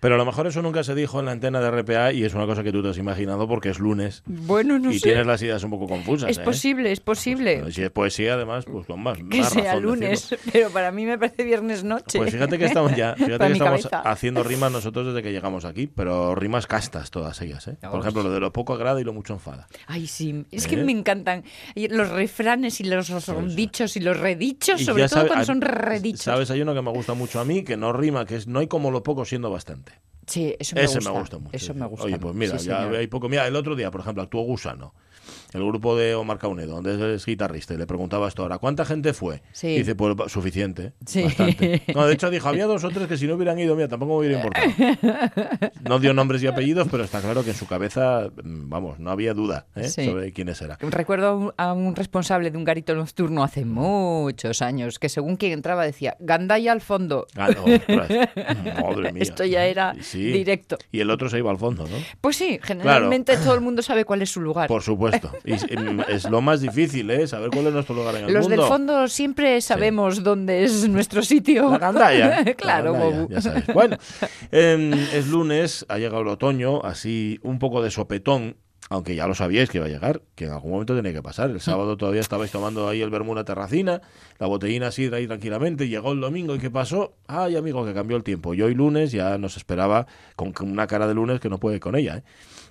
Pero a lo mejor eso nunca se dijo en la antena de RPA y es una cosa que tú te has imaginado porque es lunes. Bueno, no y sé. tienes las ideas un poco confusas. Es ¿eh? posible, es posible. Pero si es poesía, además, pues con más. que más sea razón lunes, decirlo. pero para mí me parece viernes noche. Pues fíjate que estamos ya, fíjate que estamos cabeza. haciendo rimas nosotros desde que llegamos aquí, pero rimas castas todas ellas, ¿eh? Por ejemplo, lo de lo poco agrada y lo mucho enfada. Ay, sí, es que ¿Eh? me encantan los refranes y los dichos y los redichos, Y sobre todo sabe- cuando son redichos. Sabes, hay uno que me gusta mucho a mí, que no rima, que es no hay como lo poco siendo bastante. Sí, eso me Ese gusta. me gusta mucho. Eso me gusta. Oye, pues mira, Sí, ya hay poco. Mira, el otro día, por ejemplo, actuó Gusano, el grupo de Omar Caunedo, donde es guitarrista, y le preguntaba esto ahora, ¿cuánta gente fue? Sí. Y dice, pues suficiente, Sí. bastante. No, de hecho dijo, había dos o tres que si no hubieran ido, mira, tampoco me hubiera importado. No dio nombres y apellidos, pero está claro que en su cabeza, mm, vamos, no había duda ¿eh? Sí. sobre quiénes eran. Recuerdo a un, responsable de un garito nocturno hace muchos años que según quien entraba decía Gandaya al fondo. Ah, no, ostras, madre mía. Esto ya era directo. Y el otro se iba al fondo, ¿no? Pues sí, generalmente todo el mundo sabe cuál es su lugar. Por supuesto. Y es, em, es lo más difícil, ¿eh? Saber cuál es nuestro lugar en el Los mundo. del fondo siempre sabemos dónde es nuestro sitio. La claro, La ya sabes. Bueno, em, es lunes, ha llegado el otoño, así un poco de sopetón, aunque ya lo sabíais que iba a llegar, que en algún momento tenía que pasar. El sábado todavía estabais tomando ahí el vermú en la terracina, la botellina así ahí tranquilamente, llegó el domingo y ¿qué pasó? Ay, amigo, que cambió el tiempo. Y hoy lunes ya nos esperaba con una cara de lunes que no puede con ella, ¿eh?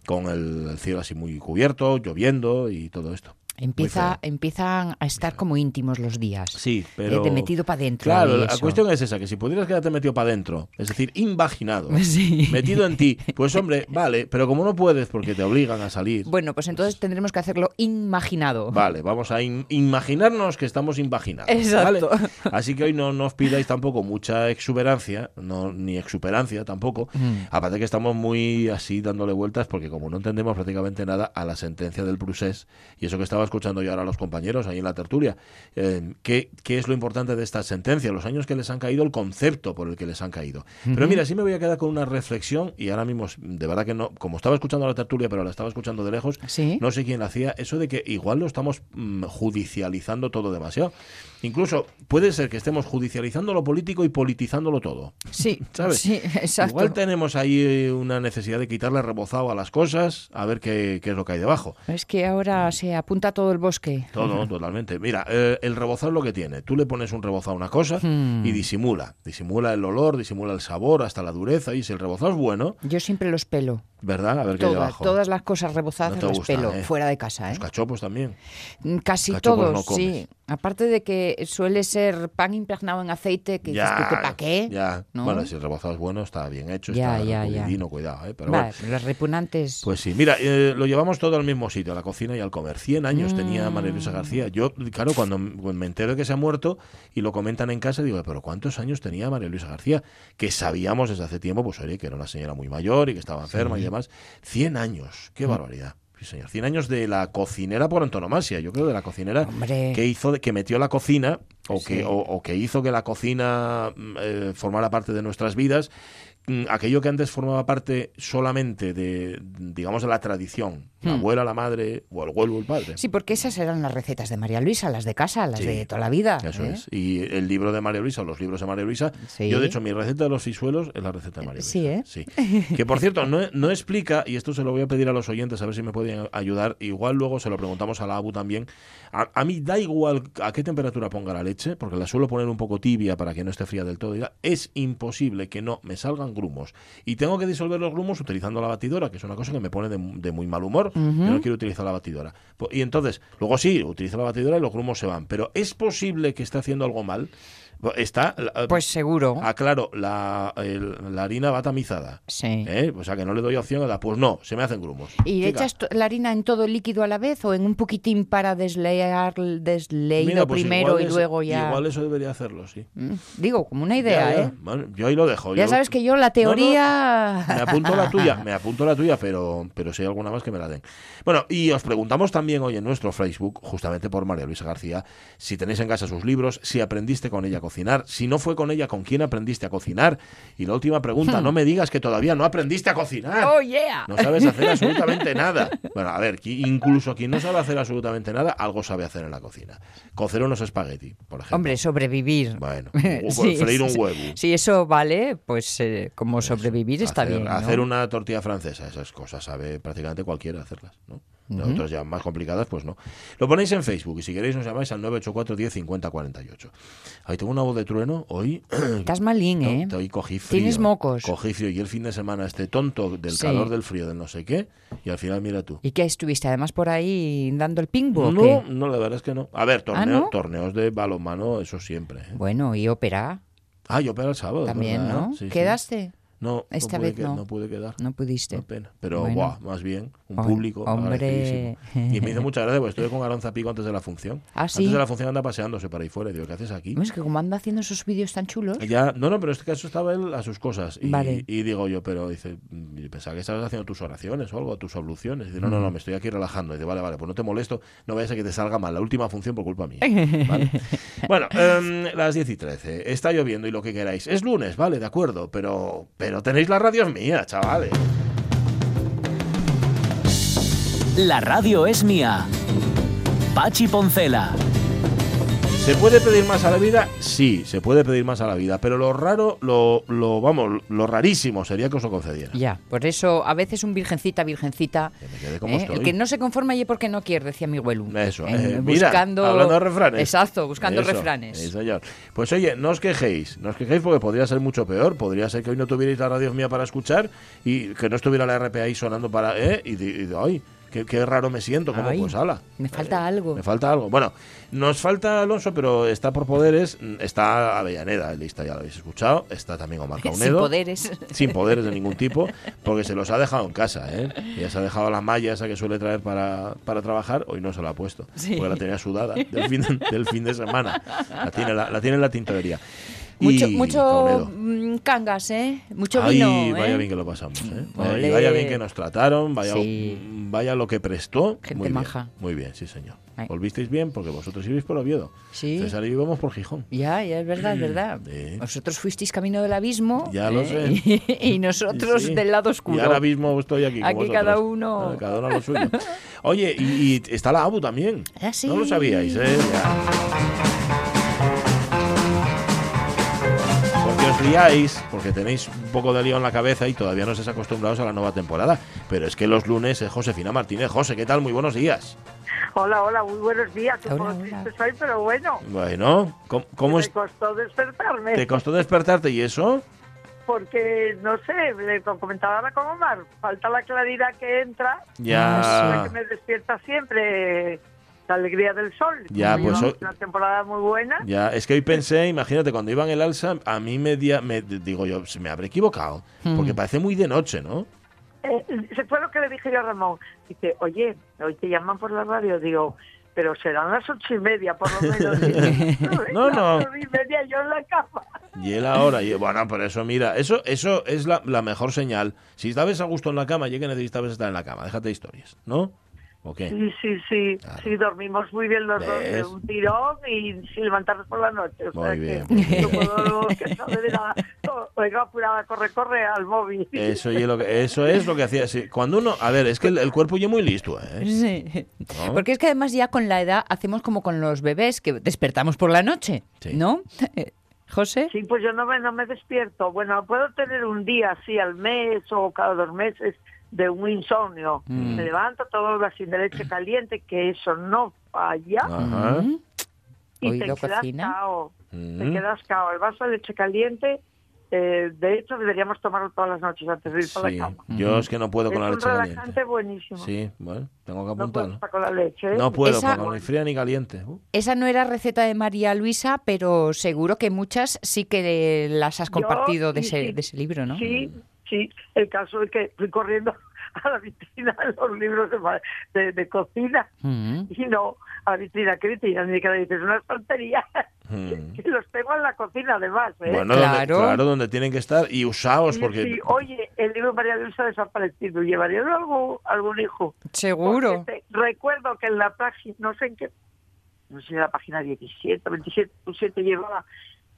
Con el, el cielo así muy cubierto, lloviendo y todo esto. Empieza, empiezan a estar como íntimos los días. Sí, Eh, pero... De metido para adentro. Claro, la cuestión es esa, que si pudieras quedarte metido para adentro, es decir, invaginado, Sí. metido en ti, pues hombre, vale, pero como no puedes porque te obligan a salir, Bueno, pues entonces tendremos que hacerlo imaginado. vale, vamos a in- imaginarnos que estamos invaginados. Exacto. ¿vale? Así que hoy no nos pidáis tampoco mucha exuberancia, no, ni exuperancia tampoco, Mm. aparte que estamos muy así dándole vueltas porque como no entendemos prácticamente nada a la sentencia del procés, y eso que estaba escuchando yo ahora a los compañeros ahí en la tertulia, eh, ¿qué, qué es lo importante de esta sentencia? Los años que les han caído, el concepto por el que les han caído. Pero mira, sí me voy a quedar con una reflexión y ahora mismo, de verdad que no, como estaba escuchando la tertulia, pero la estaba escuchando de lejos, Sí. no sé quién la hacía, eso de que igual lo estamos mm, judicializando todo demasiado. Incluso puede ser que estemos judicializando lo político y politizándolo todo. Sí, ¿Sabes? sí, exacto. Igual tenemos ahí eh, una necesidad de quitarle rebozado a las cosas, a ver qué, qué es lo que hay debajo. Es que ahora se apunta todo el bosque. Todo, totalmente. Mira, eh, el rebozado es lo que tiene. Tú le pones un rebozado a una cosa Hmm. y disimula. Disimula el olor, disimula el sabor, hasta la dureza. Y si el rebozado es bueno, Yo siempre los pelo. ¿verdad? A ver qué hay Todas, debajo. todas las cosas rebozadas No las pelo. ¿eh? Fuera de casa, ¿eh? Los cachopos también. Casi cachopos todos, no sí. Aparte de que suele ser pan impregnado en aceite, que dices tú para qué. Ya. ¿no? Bueno, si el rebozado es bueno, está bien hecho, Ya, está ya, ya. recogidino, cuidado, ¿eh? Pero bueno. Los repugnantes. Pues sí, mira, eh, lo llevamos todo al mismo sitio, a la cocina y al comer. 100 años Mm. tenía María Luisa García. Yo, claro, cuando me entero de que se ha muerto y lo comentan en casa, digo, pero ¿cuántos años tenía María Luisa García? Que sabíamos desde hace tiempo, pues oye, que era una señora muy mayor y que estaba enferma y demás. 100 años, qué barbaridad. Sí, señor. 100 años de la cocinera por antonomasia, yo creo de la cocinera Hombre. que hizo, de- que metió la cocina o que, o que hizo que la cocina mm, eh, formara parte de nuestras vidas. Mm, Aquello que antes formaba parte solamente de, digamos, de la tradición, la Hmm. abuela, la madre, o el abuelo, o el padre. Sí, porque esas eran las recetas de María Luisa, las de casa, las Sí, de toda la vida. Eso ¿eh? es. Y el libro de María Luisa, o los libros de María Luisa, Sí. yo de hecho mi receta de los fisuelos es la receta de María Luisa. Sí, ¿eh? Sí. Que por cierto, no, no explica, y esto se lo voy a pedir a los oyentes a ver si me pueden ayudar, igual luego se lo preguntamos a la ABU también. A, a mí da igual a qué temperatura ponga la leche, porque la suelo poner un poco tibia para que no esté fría del todo. y Es imposible que no me salgan grumos. Y tengo que disolver los grumos utilizando la batidora, que es una cosa que me pone de, de muy mal humor. Yo no quiero utilizar la batidora. Po- Y entonces, luego sí, utilizo la batidora y los grumos se van. Pero ¿es posible que esté haciendo algo mal? Está, la- Pues seguro. Ah, claro, la, el- la harina va tamizada. Sí. ¿eh? O sea, que no le doy opción a la, pues no, se me hacen grumos. ¿Y Chica, echas la harina en todo el líquido a la vez o en un poquitín para deslear, desleído mira, pues primero y es- luego ya? Igual eso debería hacerlo, sí. Mm, Digo, como una idea, Ya, ya. ¿eh? Bueno, yo ahí lo dejo. Ya yo- sabes que yo la teoría... Me apunto la tuya, me apunto la tuya, pero, pero si hay alguna más que me la den. Bueno, y os preguntamos también hoy en nuestro Facebook, justamente por María Luisa García, si tenéis en casa sus libros, si aprendiste con ella cocinar. Si no fue con ella, ¿con quién aprendiste a cocinar? Y la última Hmm. pregunta, no me digas que todavía no aprendiste a cocinar. ¡Oh, yeah! No sabes hacer absolutamente nada. Bueno, a ver, incluso quien no sabe hacer absolutamente nada, algo sabe hacer en la cocina. Cocer unos espagueti, por ejemplo. Hombre, sobrevivir. Bueno, un- freír un sí. huevo. Si eso vale, pues eh, como sobrevivir está hacer, bien. ¿no? Hacer una tortilla francesa, esas cosas sabe prácticamente cualquiera hacerlas, ¿no? Ujú. Otras ya más complicadas, pues no. Lo ponéis en Facebook y si queréis nos llamáis al 984 10 50 48. Ahí tengo una voz de trueno hoy. Estás malín, No, ¿eh? hoy cogí frío. Tienes mocos. Cogí frío y el fin de semana este tonto del Sí. calor, del frío, del no sé qué. Y al final mira tú. ¿Y qué estuviste además por ahí dando el pingbo? o No, qué? no, la verdad es que no. A ver, torneo- ¿Ah, no? torneos de balonmano, eso siempre. ¿eh? Bueno, y ópera Ah, yo para el sábado. también, ¿verdad? ¿no? Sí, sí. No, Esta no pude vez que- no. no pude quedar. No pudiste. Una pena. Pero, Bueno. más bien, un público. hombre. Y me hizo mucha gracia, porque estuve con Aranza Pico antes de la función. Ah, sí. Antes de la función anda paseándose para ahí fuera. Y digo, ¿qué haces aquí? Es que como anda haciendo esos vídeos tan chulos. Ya, no, no, pero en este caso estaba él a sus cosas. Y, Vale. y digo yo, pero dice, mm, pensaba que estabas haciendo tus oraciones o algo, tus abluciones. Y dice, no, no, no, me estoy aquí relajando. Y dice, vale, vale, pues no te molesto, no vayas a que te salga mal la última función por culpa mía. ¿vale? bueno, em, las 10 y 13. Está lloviendo y lo que queráis. Es lunes, vale, de acuerdo, pero, pero tenéis las radios mías, chavales. La radio es mía. Pachi Poncela. ¿Se puede pedir más a la vida? Sí, se puede pedir más a la vida, pero lo raro, lo, lo vamos, lo rarísimo sería que os lo concediera. Ya, por eso a veces un virgencita, virgencita. Que como ¿eh? El que no se conforma y porque no quiere, decía mi abuelo. Eso, Eh, mira, buscando, hablando de refranes. Exacto, buscando Eso, refranes. sí, señor. Pues oye, no os quejéis, no os quejéis porque podría ser mucho peor. Podría ser que hoy no tuvierais la radio mía para escuchar y que no estuviera la RPA ahí sonando para. ¿eh? Y, y ay, qué, qué raro me siento, como Ay, pues ala. me falta algo. Me falta algo. Bueno, nos falta Alonso, pero está por poderes. Está Avellaneda, lista, ya lo habéis escuchado. Está también Omar Sin Caunedo. poderes. Sin poderes de ningún tipo, porque se los ha dejado en casa, ¿eh? Ya se ha dejado la malla esa que suele traer para, para trabajar, hoy no se la ha puesto, Sí. porque la tenía sudada del fin de, del fin de semana. La tiene, la, la tiene en la tintorería. Mucho, Y mucho mm, cangas, ¿eh? Mucho vino. vaya ¿eh? bien que lo pasamos, ¿eh? Vaya- Ole. y vaya bien que nos trataron, vaya, Sí. vaya lo que prestó. Gente muy bien, maja. muy bien, sí, señor. Ay. Volvisteis bien porque vosotros ibais por Oviedo. Sí. César y íbamos por Gijón. Ya, ya es verdad, es verdad. Sí. Vosotros fuisteis camino del abismo. Ya lo ¿eh? Y, nosotros Sí, del lado oscuro. Y ahora mismo estoy aquí. con Aquí vosotros. cada uno- Ah, Cada uno lo suyo. Oye, y, y está la ABU también. Ah, sí. No lo sabíais, ¿eh? Ya. Liáis, porque tenéis un poco de lío en la cabeza y todavía no estáis acostumbrados a la nueva temporada. Pero es que los lunes es Josefina Martínez. José, ¿qué tal? Muy buenos días. Hola, hola, muy buenos días. Un Hola, poco triste soy, pero bueno. Bueno, ¿cómo, cómo me es- costó despertarme. te costó despertarte y eso? Porque, no sé, le co- comentaba ahora con Omar, falta la claridad que entra, la Ya. que me despierta siempre, la alegría del sol. Ya, pues hoy- Una temporada muy buena. Ya, es que hoy pensé, imagínate, cuando iba en el alza, a mí me, dia- me digo yo, se me habré equivocado, porque parece muy de noche, ¿no? Eh, se fue lo que le dije yo a Ramón. Dice, oye, hoy te llaman por la radio. Digo, pero serán las ocho y media, por lo menos. No, no. Las ocho y media yo en la cama. Y él ahora, y bueno, por eso mira, eso eso es la, la mejor señal. Si estabas a gusto en la cama, ya que necesitabas estar en la cama, déjate de historias, ¿no? ¿O qué? Sí, sí, sí. Claro. Sí, dormimos muy bien los dos de un tirón y sin levantarnos por la noche. O Muy sea bien, que puedo Venga, apurada, corre, corre al móvil. Eso, y lo que, eso es lo que hacía. sí. Cuando uno, a ver, es que el, el cuerpo ya muy listo, ¿eh? Sí. ¿No? Porque es que además ya con la edad hacemos como con los bebés, que despertamos por la noche, Sí. ¿no? Eh, José. Sí, pues yo no me, no me despierto. Bueno, puedo tener un día así al mes o cada dos meses de un insomnio. Mm. Me levanto todo así de leche caliente, que eso no falla. Ajá. Y te quedas cocina. cao. Te Mm. quedas cao. El vaso de leche caliente, eh, de hecho, deberíamos tomarlo todas las noches antes de ir para Sí, la cama. yo es que no puedo es con la un leche relajante caliente. buenísimo. Sí, bueno, tengo que no puedo apuntarlo. con la leche. ¿eh? No puedo, Esa- ni fría ni caliente. Uh. Esa no era receta de María Luisa, pero seguro que muchas sí que las has Yo, compartido de, sí, ese, sí. de ese libro, ¿no? Sí, sí. El caso es que fui corriendo a la vitrina los libros de, de- de cocina Mm. y no a la vitrina. ¿Qué vitrina? Ni que le dices una tontería. Mm. que los tengo en la cocina además. ¿eh? Bueno, Claro. Donde, claro, donde tienen que estar y usaos Sí, porque... sí. Oye, el libro de María Luisa ha desaparecido. ¿Llevaría algún, algún hijo? Seguro. Te- recuerdo que en la página, no sé en qué, no sé, en la página 17, 27, 27 llevaba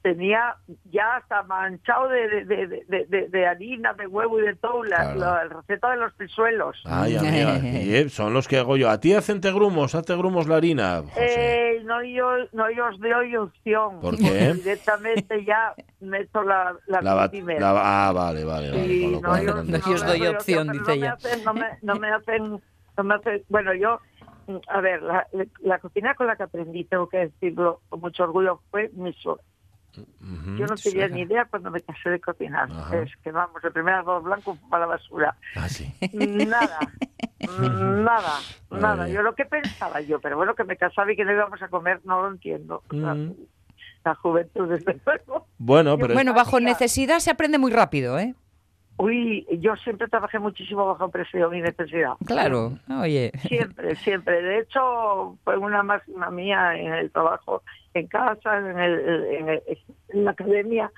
tenía ya hasta manchado de, de, de, de, de- de harina, de huevo y de todo, la, Claro. la receta de los pisuelos. Ay, amiga, y, eh, son los que hago yo. A ti hacen te grumos, hazte grumos la harina. José. Eh, no, yo, no yo os doy opción. ¿Por qué? Directamente ya meto la, la, La la- ah, vale, vale. vale, Sí, con lo no, cual yo, no- yo os me doy opción, pero dice no me ella. hacen- no, me, no me hacen, no me hacen, bueno, yo, a ver, la, la cocina con la que aprendí, tengo que decirlo con mucho orgullo, fue mi Yo no tenía ni idea cuando me casé de cocinar. Es que vamos, el primer arroz blanco fue para la basura. Ah, sí. Nada, nada, nada. Yo lo que pensaba yo, pero bueno, que me casaba y que no íbamos a comer, no lo entiendo. La, la juventud, desde luego. Bueno, pero Bueno, bajo necesidad se aprende muy rápido, ¿eh? Uy, yo siempre trabajé muchísimo bajo presión y necesidad. Claro, oye. Siempre, siempre. De hecho, fue una máxima mía en el trabajo, en casa, en, el, en, el- en la academia,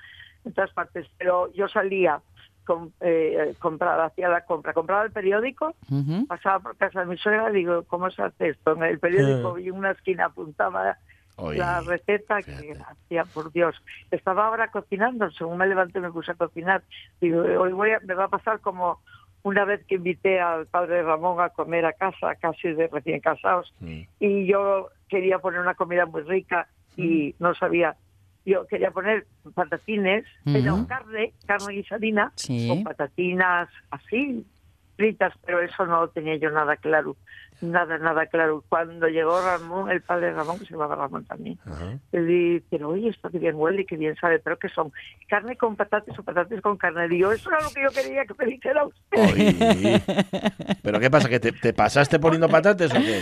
en todas partes. Pero yo salía, com, eh, compraba, hacía la compra, compraba el periódico, pasaba por casa de mi suegra y digo, ¿cómo se hace esto? En el periódico y en una esquina apuntaba la receta que hacía, por Dios. Estaba ahora cocinando, según me levanté me puse a cocinar. Digo, hoy voy a- me va a pasar como una vez que invité al padre Ramón a comer a casa, casi de recién casados, Mm. y yo quería poner una comida muy rica y no sabía. Yo quería poner patatines, pero carne, carne guisadina, Sí. con patatinas así, fritas, pero eso no lo tenía yo nada claro. Nada, nada claro. Cuando llegó Ramón, el padre Ramón, que se llamaba Ramón también, le dije, pero oye, esto que bien huele y que bien sabe, pero que son carne con patatas o patatas con carne. Digo, eso era lo que yo quería que me dijera usted. ¿Pero qué pasa? ¿Que te, te pasaste poniendo patates o qué?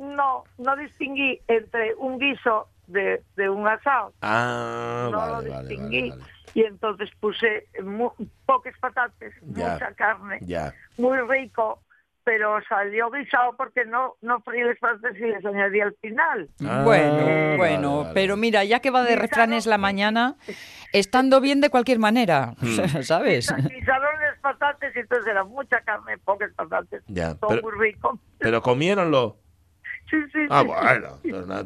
No, no, distinguí entre un guiso de, de un asado. Ah, no vale, lo distinguí. vale, vale. Y entonces puse mu- pocas patatas, Ya. mucha carne, Ya. muy rico, pero salió guisado porque no, no freí las patatas y les añadí al final. Ah, bueno, bueno, vale. pero mira, ya que va de Guisado. refranes la mañana, estando bien de cualquier manera, Hmm. ¿sabes? Guisaron las patatas y entonces era mucha carne, pocas patatas. Ya, Todo pero- muy rico. Pero comiéronlo. Sí, sí, Ah, bueno,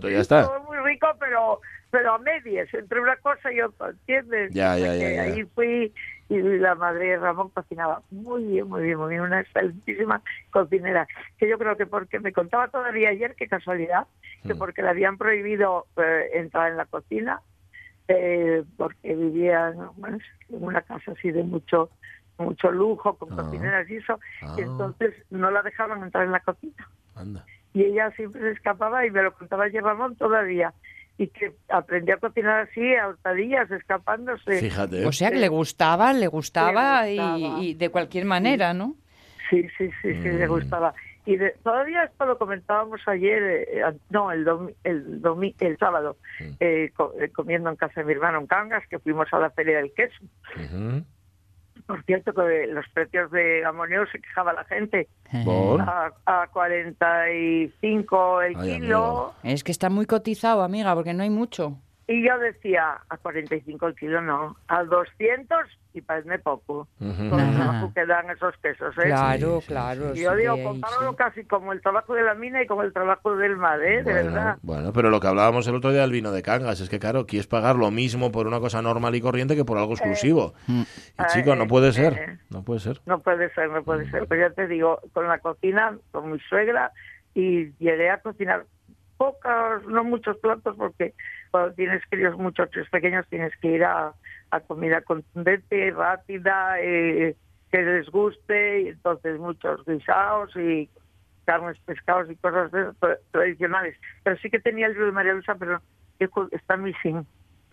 ya está. Todo muy rico, pero pero a medias, entre una cosa y otra, ¿entiendes? Ya, ya, ya, ya. Ahí fui y la madre de Ramón cocinaba muy bien, muy bien, muy bien, una excelentísima cocinera. Que yo creo que porque me contaba todavía ayer, qué casualidad, que Mm. porque le habían prohibido eh, entrar en la cocina, eh, porque vivía bueno, en una casa así de mucho mucho lujo, con Ah. cocineras y eso, Ah. y entonces no la dejaban entrar en la cocina Anda. Y ella siempre se escapaba y me lo contaba ayer Ramón todavía y que aprendió a cocinar así a hurtadillas escapándose Fíjate. O sea que le gustaba, le gustaba, Le gustaba. Y, y de cualquier manera, ¿no? sí sí sí sí le Mm. gustaba y de- todavía esto lo comentábamos ayer eh, no el domi- el domi- el sábado Mm. eh, co- eh, comiendo en casa de mi hermano en Cangas que fuimos a la feria del queso. Por cierto que los precios de amonio se quejaba la gente ¿Por? a, a 45 el Ay, kilo amigo. Es que está muy cotizado, amiga, porque no hay mucho. Y yo decía, a 45 el kilo no, a 200 y parece poco. Ujú. Con el trabajo que dan esos quesos, ¿eh? Claro, sí, claro. Y yo sí, digo, ahí compáralo sí. casi como el trabajo de la mina y como el trabajo del mar, ¿eh? De Bueno, verdad. bueno, pero lo que hablábamos el otro día del vino de Cangas es que, claro, quieres pagar lo mismo por una cosa normal y corriente que por algo exclusivo. Mm. Y chico, no eh, puede eh, ser. No puede ser. No puede ser, no puede ser. Pues ya te digo, con la cocina, con mi suegra, y llegué a cocinar pocos, no muchos platos, porque cuando tienes críos muchachos pequeños tienes que ir a, a comida contundente, rápida, eh, que les guste, y entonces muchos guisados y carnes, pescados y cosas de tra- tradicionales. Pero sí que tenía el libro de María Luisa, pero hijo, está missing.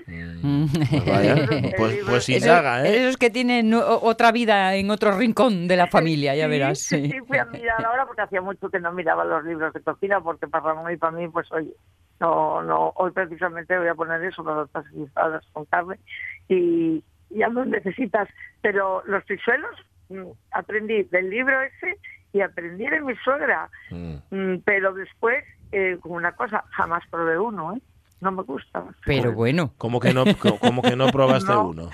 Mm, Pues vaya, pues, pues Esos- indaga, ¿eh? Esos que tienen otra vida en otro rincón de la familia, ya Sí, verás. Sí, sí. sí, fui a mirar ahora porque hacía mucho que no miraba los libros de cocina, porque para y para mí, pues oye, no, no, hoy precisamente voy a poner eso, patatas guisadas con carne, y ya no necesitas. Pero los frisuelos mm, aprendí del libro ese y aprendí de mi suegra, Mm. Mm, pero después, eh, como una cosa, jamás probé uno, ¿eh? No me gusta. Pero bueno, ¿Cómo que no, co- cómo que no probaste No. uno?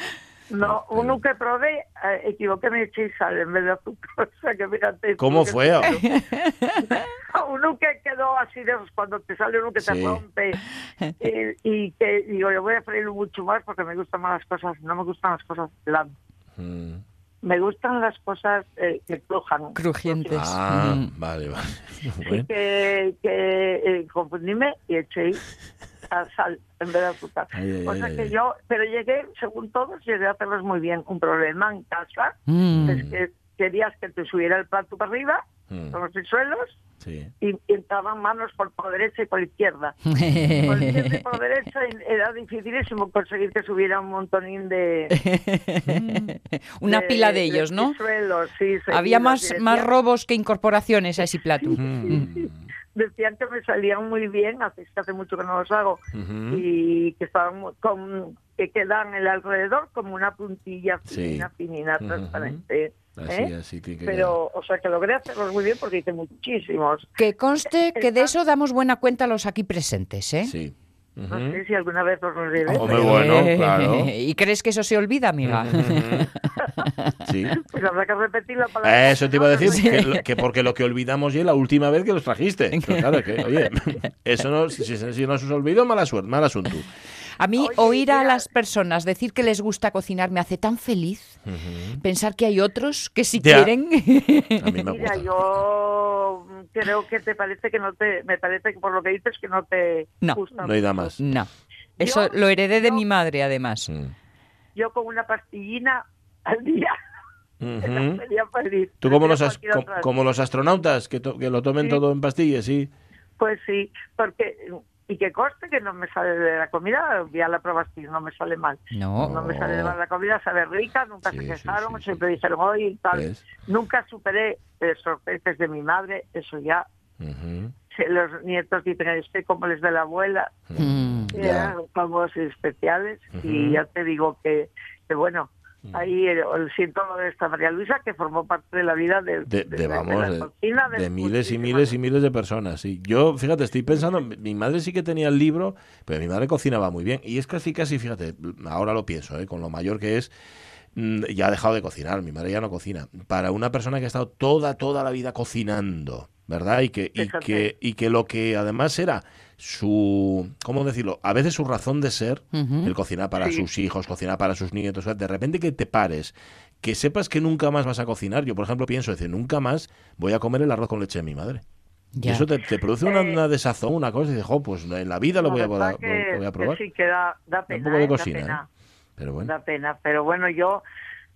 No, uno que probé, eh, equivoqué, me eché sal en vez de azúcar. O sea que fíjate. ¿Cómo que- fue? uno que quedó así de esos cuando te sale uno que Sí. te rompe y, y que digo yo voy a freírlo mucho más porque me gustan más las cosas no me gustan las cosas blandas Mm. me gustan las cosas eh, que crujan Crujientes. Ah, Mm. vale, vale. y Bueno. que, que eh, confundíme y eché a sal en vez de azúcar Ay, ay, o ay, sea ay, que yo pero llegué según todos llegué a hacerlos muy bien un problema en casa Mm. es que querías que te subiera el plato para arriba Mm. con los suelos Sí. y, y entraban manos por, por derecha y por izquierda por izquierda y por derecha era dificilísimo conseguir que subiera un montonín de... Una pila de ellos, ¿no? sí, Había más, más robos que incorporaciones a ese plato. Mm. Decían que me salían muy bien, hace, hace mucho que no los hago, y que estaban mu- con, que quedan en el alrededor como una puntilla Sí. fina, finina, transparente. Así, ¿eh? así que, que Pero, o sea, que logré hacerlos muy bien porque hice muchísimos. Que conste que de eso damos buena cuenta a los aquí presentes, ¿eh? Sí. No sé si alguna vez os lo diré. Hombre, bueno, claro. ¿Y crees que eso se olvida, amiga? Sí. Pues habrá que repetir la palabra. Eso te iba a decir, Sí. que, porque lo que olvidamos ya es la última vez que los trajiste. Pero claro, que, oye, eso no, si, si- si no se os olvidó, mala suerte, mal asunto. A mí Oye, oír a mira- las personas decir que les gusta cocinar me hace tan feliz. Pensar que hay otros que si Ya. quieren. A mí me Mira, gusta. yo creo que te parece que no te, me parece que por lo que dices que no te No. gusta. No hay más. no. Eso Yo- lo heredé de yo- mi madre, además. Mm. Yo con una pastillina al día Ujú. sería feliz. Tú como los, as- como los astronautas, que, to- que lo tomen Sí. todo en pastillas, sí. Pues sí, porque y que conste que no me sale de la comida, ya la probaste, no me sale mal. No. No me sale mal la comida, sabe rica, nunca Sí, se quejaron, sí, sí. siempre dijeron hoy tal. ¿Ves? Nunca superé esos peces de mi madre, eso ya. Ujú. Se- Los nietos dicen, estoy como les de la abuela. Ya. eran famosos y especiales Ujú. y ya te digo que, que bueno. Ahí el, el síntoma de esta María Luisa que formó parte de la vida de, De, de, vamos, la de, cocina de de miles y miles y miles de personas. Sí. Yo, fíjate, estoy pensando, mi- madre sí que tenía el libro, pero mi madre cocinaba muy bien. Y es casi, casi, fíjate, ahora lo pienso, ¿eh? con lo mayor que es, mm, ya ha dejado de cocinar, mi madre ya no cocina. Para una persona que ha estado toda, toda la vida cocinando, ¿verdad? Y que, y que, y que lo que además era su, ¿cómo decirlo? A veces su razón de ser, el cocinar para Sí. sus hijos, cocinar para sus nietos, o sea, de repente que te pares, que sepas que nunca más vas a cocinar. Yo, por ejemplo, pienso, decir, nunca más voy a comer el arroz con leche de mi madre. Y eso te, te produce una, Eh, una desazón, una cosa, y dices, jo, pues en la vida lo La voy a, probar- que- lo voy a que probar. sí que da, da un pena poco de ¿eh? Da cocina, pena, ¿eh? Pero bueno. da pena pero bueno yo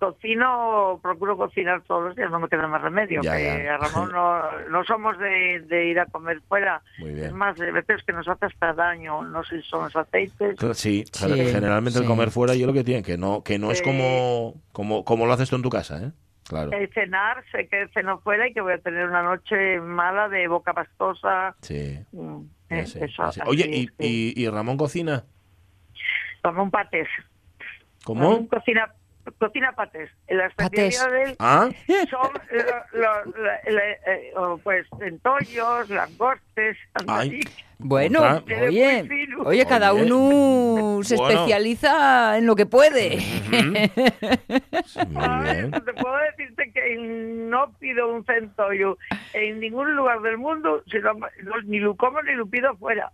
cocino procuro cocinar todos los días no me queda más remedio Ya, que ya. a Ramón no, no somos de, de ir a comer fuera Muy es más de veces que nos hace hasta daño no sé si son los aceites Sí, Sí, generalmente el comer fuera yo lo que tiene, que no, que no es Eh, como, como, como lo haces tú en tu casa, ¿eh? Claro. Eh, cenar, sé que ceno fuera y que voy a tener una noche mala de boca pastosa. Sí. mm, eh, sé, eso, Oye, ¿y, y, y Ramón cocina? Ramón Patés. ¿Cómo? Ramón cocina, cocina patés. La Patés. especialidad de él Ah, son lo- lo- eh, pues centollos, langostes, Ay. Bueno, oye, oye, cada Oye. uno se Bueno. especializa en lo que puede. sí, muy Ay, bien. pues te puedo decirte que no pido un centollo en ningún lugar del mundo, sino, no, ni lo como ni lo pido fuera.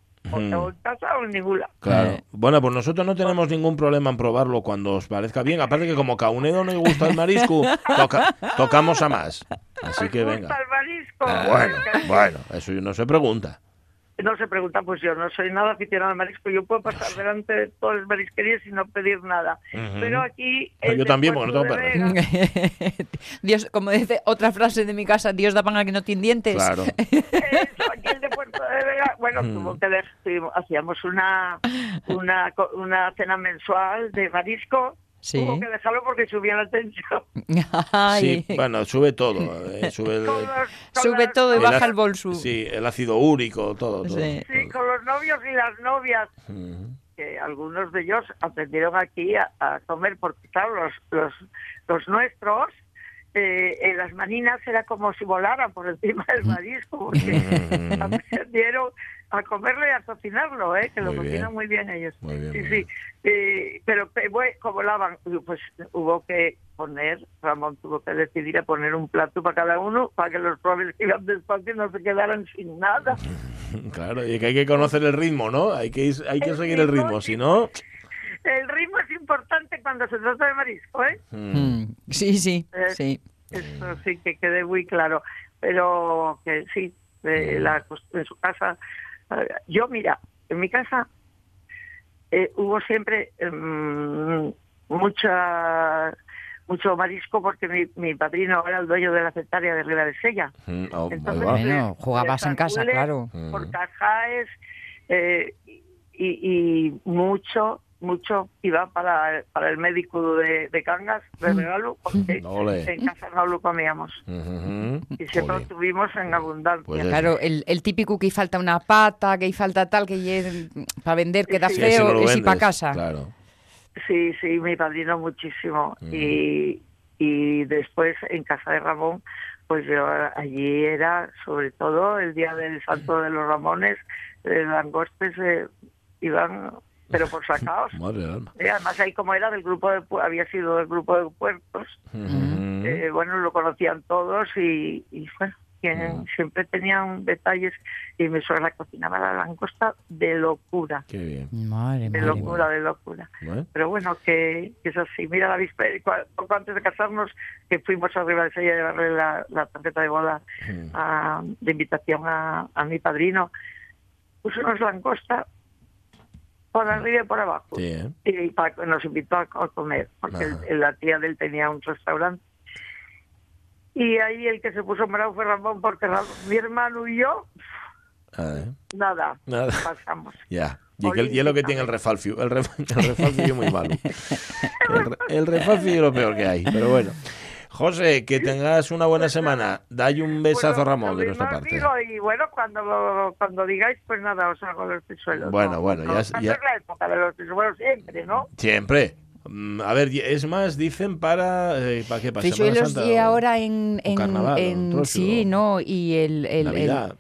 Casa o en ningún lado. Claro. Eh. Bueno, pues nosotros no tenemos ningún problema en probarlo cuando os parezca bien. Aparte que como Caunedo no le gusta el marisco, toca- tocamos a más. Así ¿Os que gusta venga. el marisco? Bueno, bueno, eso no se pregunta. No se pregunta, pues yo no soy nada aficionado al marisco. Yo puedo pasar delante de todas las marisquerías y no pedir nada. Pero aquí... Pues el yo también, porque no tengo Dios, como dice otra frase de mi casa, Dios da pan a que no tiene dientes. Claro. Eso, aquí el de Puerto de Vega, bueno, Mm. tuvo que tuvimos- hacíamos una, una, co- una cena mensual de marisco. Sí. Tuvo que dejarlo porque subía la tensión. Ay. Sí, bueno, sube todo. eh, sube el, Con los- con Sube las- todo y el baja el bolso. Sí, el ácido úrico, todo. todo, Sí. Sí, con los novios y las novias, Ujú. que algunos de ellos aprendieron aquí a, a comer, porque claro, los, los, los nuestros, eh, en las maninas era como si volaran por encima del marisco, porque aprendieron a comerlo y a cocinarlo, ¿eh? que lo bien. cocinan muy bien ellos. Muy bien, sí, muy sí. Eh, pero eh, bueno, como lavan, pues hubo que poner, Ramón tuvo que decidir a poner un plato para cada uno para que los pobres que iban despacio no se quedaran sin nada. Claro, y que hay que conocer el ritmo, ¿no? Hay que, ir- hay que El seguir el ritmo, ritmo, sí. si no... El ritmo es importante cuando se trata de marisco, ¿eh? mm, Mm, Sí, sí, Eh, sí. Eso sí que quede muy claro. Pero que sí, eh, la, en su casa. Eh, Yo, mira, en mi casa eh, hubo siempre mm, mucha mucho marisco porque mi, mi padrino era el dueño de la centaria de Riva de Sella. mm, oh, Entonces. Bueno, de- jugabas de en casa, claro. Mm. Por Cajaes eh, y, y mucho, mucho iba para, para el médico de, de Cangas de regalo porque Ole. en casa no lo comíamos. Ujú. Y siempre Ole. lo tuvimos en abundancia. Pues. Claro, el, el típico que falta una pata, que falta tal, que para vender queda Sí, Sí, no feo, lo es ir para casa. Claro. Sí, sí, mi padrino muchísimo. Mm. Y, y después en casa de Ramón, pues yo allí era sobre todo el día del Santo de los Ramones, eh, langostes eh, iban, pero por sacados. Madre del alma. Y además ahí como era del grupo de, pu- había sido del grupo de puertos, eh, bueno, lo conocían todos y, y bueno, que Mm. siempre tenían detalles y mi suegra cocinaba la langosta de locura, Qué bien. Madre, de madre. locura, de locura. Pero bueno, que, que es así. Mira, la víspera, poco antes de casarnos, que fuimos arriba de Sella a llevarle la, la tarjeta de boda Mm. a- de invitación a, a mi padrino, puso unos langosta por arriba y por abajo. Sí, ¿eh? Y pa- nos invitó a, comer, porque el- la tía de él tenía un restaurante. Y ahí el que se puso bravo fue Ramón, porque mi hermano y yo, Ah, ¿eh? nada, Nada. pasamos. Ya. Y, que el- y es lo que tiene el refalfio. El, ref- el refalfio es muy malo. El, el refalfio es lo peor que hay. Pero bueno. José, que tengas una buena semana. Dale un besazo a Bueno, Ramón de nuestra parte. digo, y bueno, cuando, cuando digáis, pues nada, os hago los pisuelos. Bueno, ¿no? bueno, No, ya- ya- es la época de los pisuelos siempre, ¿no? Siempre. Mm, A ver, es más, dicen para... eh, ¿Para qué? ¿Para Semana Santa y o- ahora en, en, carnaval, en- sí, no, y el, el- el-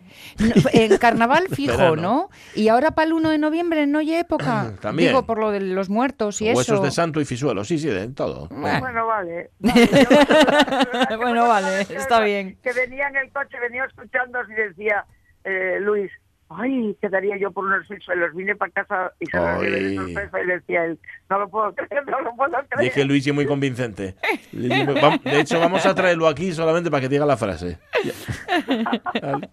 en carnaval fijo. ¿no? Y ahora para el 1 de noviembre no hay época. También. Digo por lo de los muertos y Huesos eso. de santo y fisuelos. Sí, sí, de todo. Bueno. Bueno, vale. vale. Yo- Bueno, vale, está bien. Que venía en el coche, venía escuchando y decía, eh, Luis, ay, quedaría yo por unos pisuelos. Vine para casa y se lo llevé de sorpresa y decía él, no lo puedo creer, no lo puedo creer. Dije Luigi muy convincente. Le dije, "Vam- De hecho, vamos a traerlo aquí solamente para que diga la frase. Vale.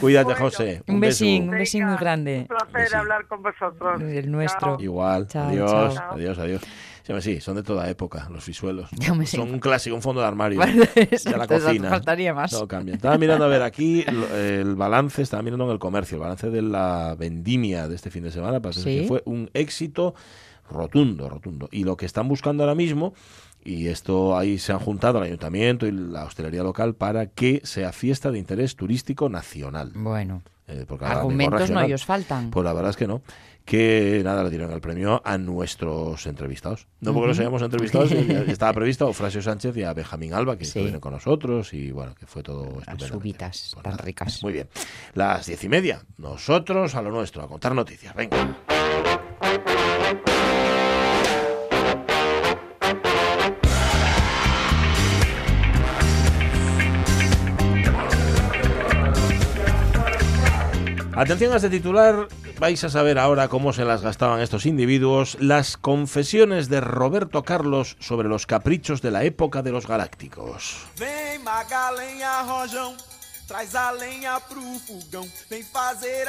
Cuídate, Bueno. José. Un beso. besín, un besín muy grande. Un placer hablar con vosotros. El nuestro. Chao. Igual. Chao, adiós, chao. adiós, adiós. Sí, son de toda época, los sé. Son un clásico, un fondo de armario. De la cocina. faltaría más. No cambian. Estaba mirando a ver aquí el balance, estaba mirando en el comercio, el balance de la vendimia de este fin de semana, parece Sí. que fue un éxito rotundo, rotundo. Y lo que están buscando ahora mismo, y esto ahí se han juntado el ayuntamiento y la hostelería local para que sea fiesta de interés turístico nacional. Bueno, Eh, porque argumentos no ellos faltan. Pues la verdad es que no. Que nada, le dieron el premio a nuestros entrevistados. No porque los hayamos entrevistado, estaba previsto a Eufrasio Sánchez y a Benjamín Alba, que Sí. estuvieron con nosotros y bueno, que fue todo Las uvitas tan ricas. Muy bien. Las diez y media. Nosotros a lo nuestro, a contar noticias. Venga. Atención a este titular, vais a saber ahora cómo se las gastaban estos individuos, las confesiones de Roberto Carlos sobre los caprichos de la época de los galácticos. Rojão, traz a pro fazer.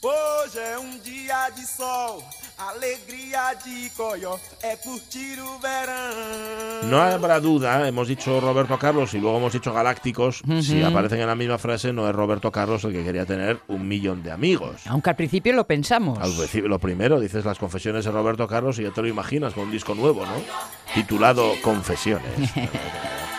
Hoje é um dia de sol, alegria de coió, é curtir o verão. No habrá duda, hemos dicho Roberto Carlos y luego hemos dicho Galácticos, si aparecen en la misma frase no es Roberto Carlos el que quería tener un millón de amigos. Aunque al principio lo pensamos. Al principio, lo primero, dices las confesiones de Roberto Carlos y ya te lo imaginas con un disco nuevo, ¿no? Titulado Confesiones.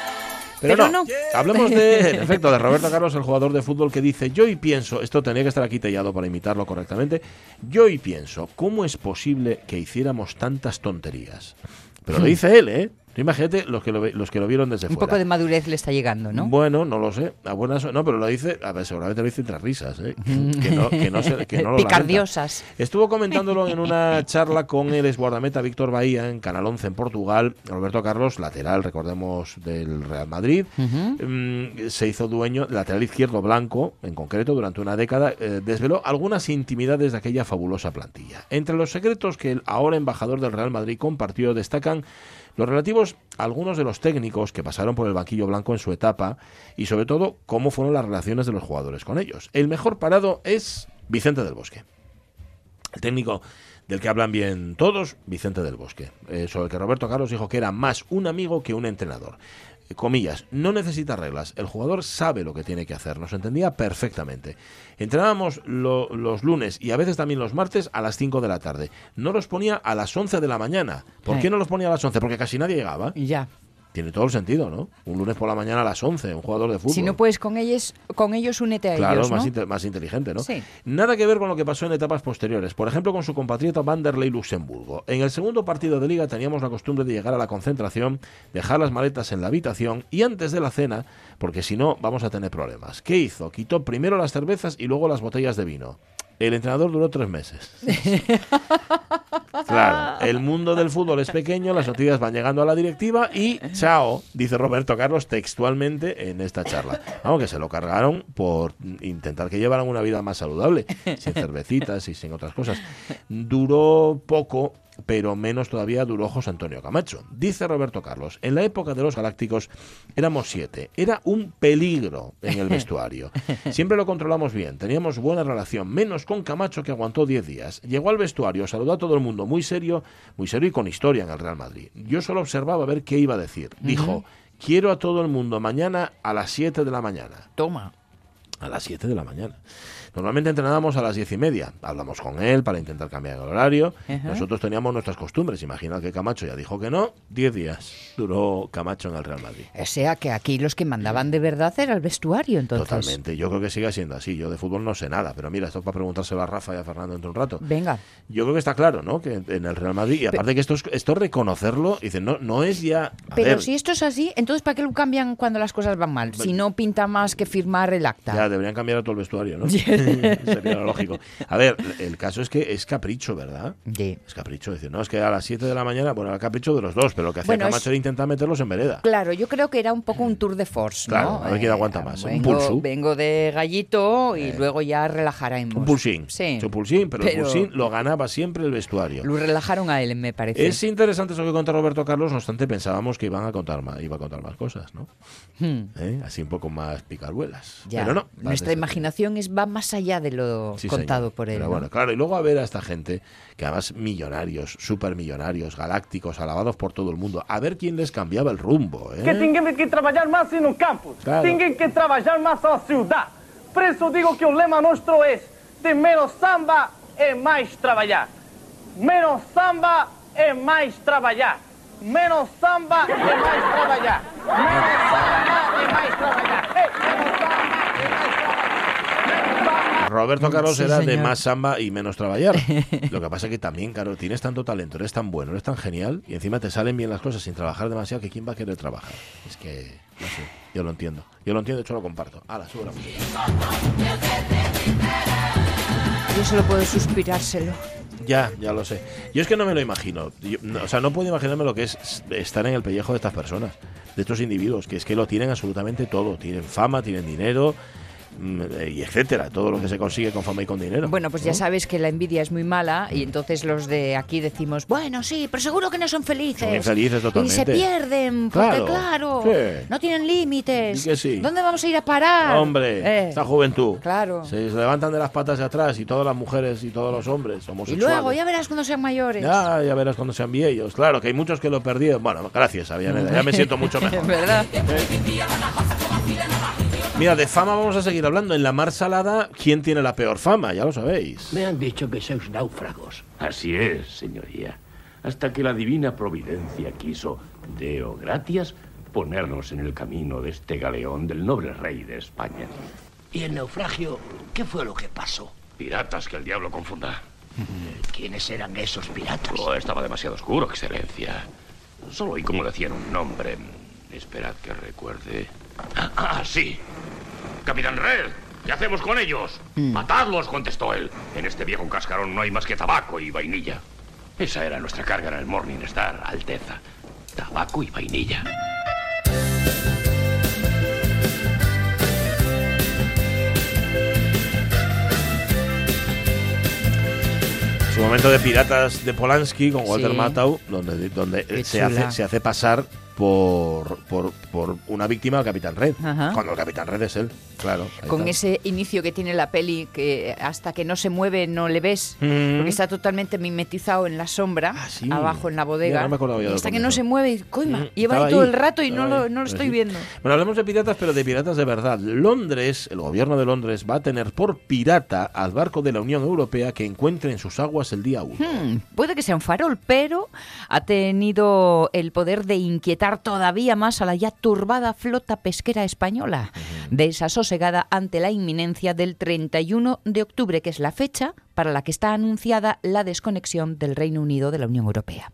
Pero, Pero no, no. hablemos de, en efecto, de Roberto Carlos, el jugador de fútbol que dice, yo y pienso, esto tenía que estar aquí tallado para imitarlo correctamente, yo y pienso, ¿cómo es posible que hiciéramos tantas tonterías? Pero lo dice él, ¿eh? Imagínate los que lo, los que lo vieron desde Un fuera. poco de madurez le está llegando, ¿no? Bueno, no lo sé. A buenas, no, pero lo dice, a ver, seguramente lo dice entre risas, ¿eh? que, no, que no se- que no lo lamenta. Picardiosas. Estuvo comentándolo en una charla con el exguardameta Víctor Bahía en Canal 11 en Portugal. Roberto Carlos, lateral, recordemos, del Real Madrid, mm, se hizo dueño, lateral izquierdo blanco, en concreto, durante una década, eh, desveló algunas intimidades de aquella fabulosa plantilla. Entre los secretos que el ahora embajador del Real Madrid compartió destacan los relativos a algunos de los técnicos que pasaron por el banquillo blanco en su etapa y sobre todo cómo fueron las relaciones de los jugadores con ellos. El mejor parado es Vicente del Bosque. El técnico del que hablan bien todos, Vicente del Bosque, eh, sobre el que Roberto Carlos dijo que era más un amigo que un entrenador. Eh, Comillas, no necesita reglas, el jugador sabe lo que tiene que hacer, nos entendía perfectamente. Entrenábamos lo- los lunes y a veces también los martes a las 5 de la tarde. No los ponía a las 11 de la mañana. ¿Por Eh. qué no los ponía a las 11? Porque casi nadie llegaba. Ya. Tiene todo el sentido, ¿no? Un lunes por la mañana a las 11, un jugador de fútbol. Si no puedes con ellos, con ellos únete a Claro, ellos, ¿no? más, inte- más inteligente, ¿no? Sí. Nada que ver con lo que pasó en etapas posteriores. Por ejemplo, con su compatriota Vanderlei Luxemburgo. En el segundo partido de liga teníamos la costumbre de llegar a la concentración, dejar las maletas en la habitación y antes de la cena, porque si no vamos a tener problemas. ¿Qué hizo? Quitó primero las cervezas y luego las botellas de vino. El entrenador duró tres meses. Claro, el mundo del fútbol es pequeño, las noticias van llegando a la directiva y chao, dice Roberto Carlos textualmente en esta charla. Vamos, que se lo cargaron por intentar que llevaran una vida más saludable, sin cervecitas y sin otras cosas. Duró poco, pero menos todavía duró José Antonio Camacho. Dice Roberto Carlos, en la época de los Galácticos éramos siete, era un peligro en el vestuario. Siempre lo controlamos bien, teníamos buena relación, menos con Camacho que aguantó 10 días. Llegó al vestuario, saludó a todo el mundo, muy serio, muy serio y con historia en el Real Madrid. Yo solo observaba a ver qué iba a decir. Dijo, quiero a todo el mundo mañana a las 7 de la mañana. Toma. A las 7 de la mañana. Normalmente entrenábamos a las diez y media. Hablamos con él para intentar cambiar el horario. Ajá. Nosotros teníamos nuestras costumbres. Imagina que Camacho ya dijo que no. 10 días duró Camacho en el Real Madrid. O sea que aquí los que mandaban de verdad era el vestuario, entonces. Totalmente. Yo creo que sigue siendo así. Yo de fútbol no sé nada. Pero mira, esto es para preguntárselo a Rafa y a Fernando dentro de un rato. Venga. Yo creo que está claro, ¿no? Que en el Real Madrid, y aparte que esto es, esto es reconocerlo, dicen, no, no es ya. Pero ver, si esto es así, entonces ¿para qué lo cambian cuando las cosas van mal? Si no pinta más que firmar el acta. Ya, deberían cambiar a todo el vestuario, ¿no? Sería lo lógico. A ver, el caso es que es capricho, ¿verdad? Sí. Es capricho. Decir, no, es que a las 7 de la mañana, bueno, era capricho de los dos, pero lo que hacía Bueno, Camacho es- era intentar meterlos en vereda. Claro, yo creo que era un poco un tour de force, ¿no? Eh, Claro, a ver quién aguanta más, un Vengo, pulso. vengo de gallito y luego ya relajaremos. Un pulsín. Sí. Un pulsín, pero, el pulsín lo ganaba siempre el vestuario. Lo relajaron a él, me parece. Es interesante eso que cuenta Roberto Carlos, no obstante pensábamos que iban a contar más, iba a contar más cosas, ¿no? Hmm, ¿Eh? Así un poco más picaruelas. ya. Pero no. Nuestra imaginación es, va más allá de lo Sí, contado señor. por él. Pero ¿no? bueno, claro, y luego a ver a esta gente, que además millonarios, supermillonarios, galácticos, alabados por todo el mundo, a ver quién les cambiaba el rumbo, ¿eh? que temos que trabalhar mais no campo, Claro. temos que trabalhar mais na cidade. Por isso digo que o lema nosso é de menos samba e mais trabalhar. Menos samba e mais trabalhar. Menos samba e mais trabalhar. Menos samba e mais trabalhar. Ei, menos samba e mais trabalhar. Roberto Carlos Sí, era de más samba y menos trabajar. Lo que pasa es que también, claro, tienes tanto talento, eres tan bueno, eres tan genial y encima te salen bien las cosas sin trabajar demasiado que quién va a querer trabajar. Es que, no sé, yo lo entiendo. Yo lo entiendo, de hecho lo comparto. Hala, sube la música. Yo solo puedo suspirárselo. Ya, ya lo sé. Yo es que no me lo imagino. Yo- no, o sea, no puedo imaginarme lo que es estar en el pellejo de estas personas, de estos individuos, que es que lo tienen absolutamente todo. Tienen fama, tienen dinero, mm, y etcétera. Todo lo que se consigue con fama y con dinero. Bueno, pues ya ¿no? sabes que la envidia es muy mala y entonces los de aquí decimos, bueno, sí, pero seguro que no son felices. Son infelices Y se totalmente. pierden, porque Claro, claro, sí. no tienen límites. Que sí. ¿Dónde vamos a ir a parar? Hombre, Eh, esta juventud. Claro. Se levantan de las patas de atrás y todas las mujeres y todos los hombres Y homosexuales. luego, ya verás cuando sean mayores. Ya, ya verás cuando sean viejos. Claro, que hay muchos que lo perdieron. Bueno, gracias, Avianeda. Ya me siento mucho mejor. ¿Verdad? Mira, de fama vamos a seguir hablando. En la mar salada, ¿quién tiene la peor fama? Ya lo sabéis. Me han dicho que sois náufragos. Así es, señoría. Hasta que la divina providencia quiso, Deo gratias, ponernos en el camino de este galeón del noble rey de España. ¿Y el naufragio? ¿Qué fue lo que pasó? Piratas que el diablo confunda. ¿Quiénes eran esos piratas? Oh, estaba demasiado oscuro, excelencia. Solo oí como decían un nombre. Esperad que recuerde. Ah, ah, sí. Capitán Red, ¿qué hacemos con ellos? Matadlos, contestó él. En este viejo cascarón no hay más que tabaco y vainilla. Esa era nuestra carga en el Morning Star, Alteza. Tabaco y vainilla. Su momento de piratas de Polanski con Walter Sí. Matthau, donde, donde se hace, se hace pasar por, por, por una víctima del Capitán Red. Ajá. Cuando el Capitán Red es él, claro. Con está. ese inicio que tiene la peli, que hasta que no se mueve no le ves, Mm. porque está totalmente mimetizado en la sombra, Ah, sí. abajo en la bodega. Mira, no y hasta que no se mueve, coima, Mm, lleva ahí todo el rato y no lo, no lo Pues estoy sí. viendo. Bueno, hablemos de piratas, pero de piratas de verdad. Londres, el gobierno de Londres, va a tener por pirata al barco de la Unión Europea que encuentre en sus aguas el día 1. Hmm, puede que sea un farol, pero ha tenido el poder de inquietar todavía más a la ya turbada flota pesquera española, desasosegada ante la inminencia del 31 de octubre, que es la fecha para la que está anunciada la desconexión del Reino Unido de la Unión Europea.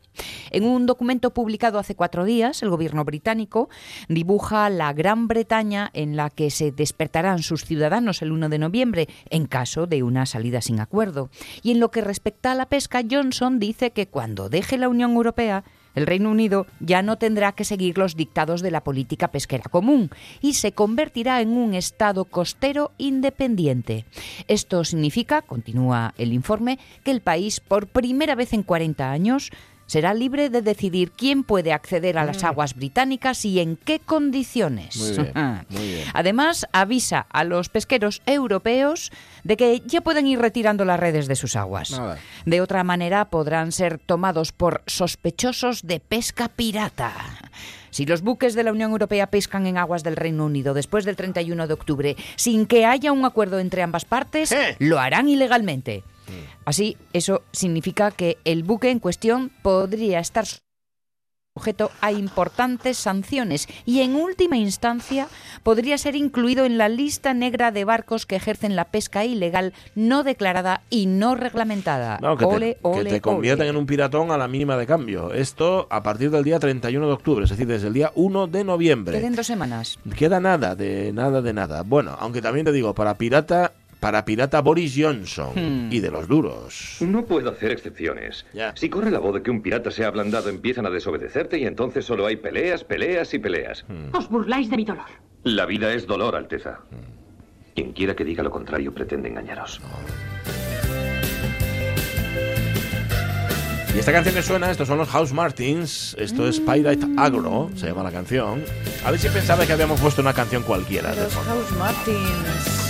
En un documento publicado hace cuatro días, el gobierno británico dibuja la Gran Bretaña en la que se despertarán sus ciudadanos el 1 de noviembre en caso de una salida sin acuerdo. Y en lo que respecta a la pesca, Johnson dice que cuando deje la Unión Europea, el Reino Unido ya no tendrá que seguir los dictados de la política pesquera común y se convertirá en un Estado costero independiente. Esto significa, continúa el informe, que el país, por primera vez en 40 años, será libre de decidir quién puede acceder a las aguas británicas y en qué condiciones. Muy bien, muy bien. Además, avisa a los pesqueros europeos de que ya pueden ir retirando las redes de sus aguas. Nada. De otra manera, podrán ser tomados por sospechosos de pesca pirata. Si los buques de la Unión Europea pescan en aguas del Reino Unido después del 31 de octubre sin que haya un acuerdo entre ambas partes, ¿Eh? lo harán ilegalmente. Mm. Así, eso significa que el buque en cuestión podría estar sujeto a importantes sanciones y en última instancia podría ser incluido en la lista negra de barcos que ejercen la pesca ilegal no declarada y no reglamentada. No, que ole, te, ole, que te convierten ole. en un piratón a la mínima de cambio. Esto a partir del día 31 de octubre, es decir, desde el día 1 de noviembre. Queden dos semanas. Queda nada, de nada, de nada. Bueno, aunque también te digo, para pirata, para pirata Boris Johnson Hmm. y de los duros. No puedo hacer excepciones. Ya. Si corre la voz de que un pirata se ha ablandado, empiezan a desobedecerte y entonces solo hay peleas, peleas y peleas. Hmm. Os burláis de mi dolor. La vida es dolor, Alteza. Quien quiera que diga lo contrario pretende engañaros. Y esta canción que suena, estos son los House Martins, esto es Pirate Agro, se llama la canción. A ver si pensaba que habíamos puesto una canción cualquiera. de Los. House Martins.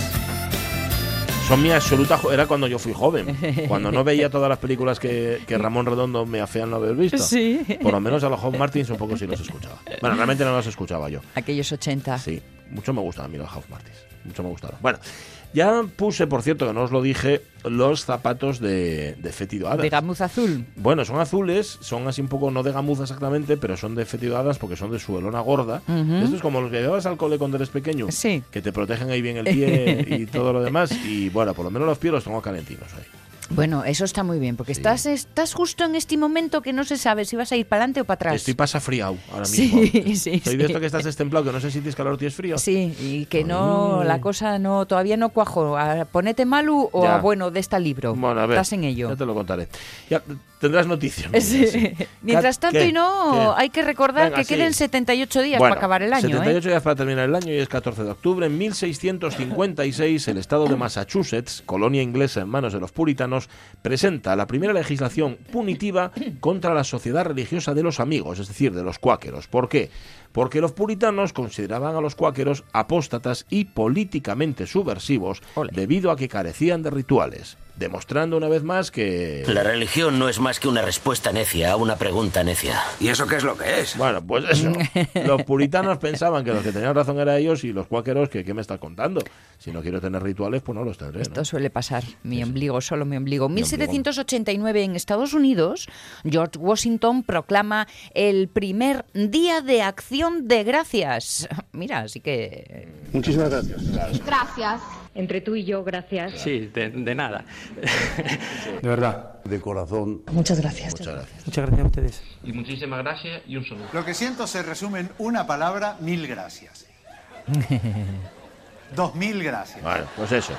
Son mi absoluta... Era cuando yo fui joven, cuando no veía todas las películas que, que Ramón Redondo me afean no haber visto. Sí. Por lo menos a los House Martins un poco sí los escuchaba. Bueno, realmente no los escuchaba yo. Aquellos 80. Sí, mucho me gustan a mí los House Martins. Mucho me gustaron. Bueno, ya puse, por cierto, que no os lo dije, los zapatos de, de Hadas. De gamuza azul. Bueno, son azules, son así un poco, no de gamuza exactamente, pero son de Fétido Hadas porque son de suelona gorda. Ujú. Esto es como los que llevabas al cole cuando eres pequeño. Sí. Que te protegen ahí bien el pie y todo lo demás. Y bueno, por lo menos los pies los tengo calentinos ahí. Bueno, eso está muy bien, porque Sí. estás, estás justo en este momento que no se sabe si vas a ir para adelante o para atrás. Estoy pasafriado ahora mismo. sí, Soy sí. de esto que estás destemplado, que no sé si tienes calor o tienes frío. Sí, y que no, Ay. la cosa no, todavía no cuajo. A ponete malu o Ya. a bueno de este libro. Bueno, a ver. Estás en ello. Ya te lo contaré. Ya tendrás noticias. ¿no? Sí. Sí. Mientras tanto, ¿Qué? y no, ¿Qué? hay que recordar Venga, que sí. queden 78 días Bueno, para acabar el año. 78 ¿eh? días para terminar el año y es 14 de octubre. En 1656, el estado de Massachusetts, colonia inglesa en manos de los puritanos, presenta la primera legislación punitiva contra la sociedad religiosa de los amigos, es decir, de los cuáqueros. ¿Por qué? Porque los puritanos consideraban a los cuáqueros apóstatas y políticamente subversivos debido a que carecían de rituales, demostrando una vez más que... La religión no es más que una respuesta necia a una pregunta necia. ¿Y eso qué es lo que es? Bueno, pues eso. Los puritanos pensaban que los que tenían razón eran ellos y los cuáqueros que qué me estás contando. Si no quiero tener rituales, pues no los tendré. ¿no? Esto suele pasar. Mi ombligo, solo mi ombligo. 1789 en Estados Unidos, George Washington proclama el primer Día de Acción de Gracias. Mira, así que... Muchísimas gracias. Gracias. Entre tú y yo, gracias. Sí, de, de nada. De verdad, de corazón. Muchas gracias. Muchas gracias. Muchas gracias a ustedes. Y muchísimas gracias y un saludo. Lo que siento se resume en una palabra, mil gracias. Dos mil gracias. Bueno, pues eso.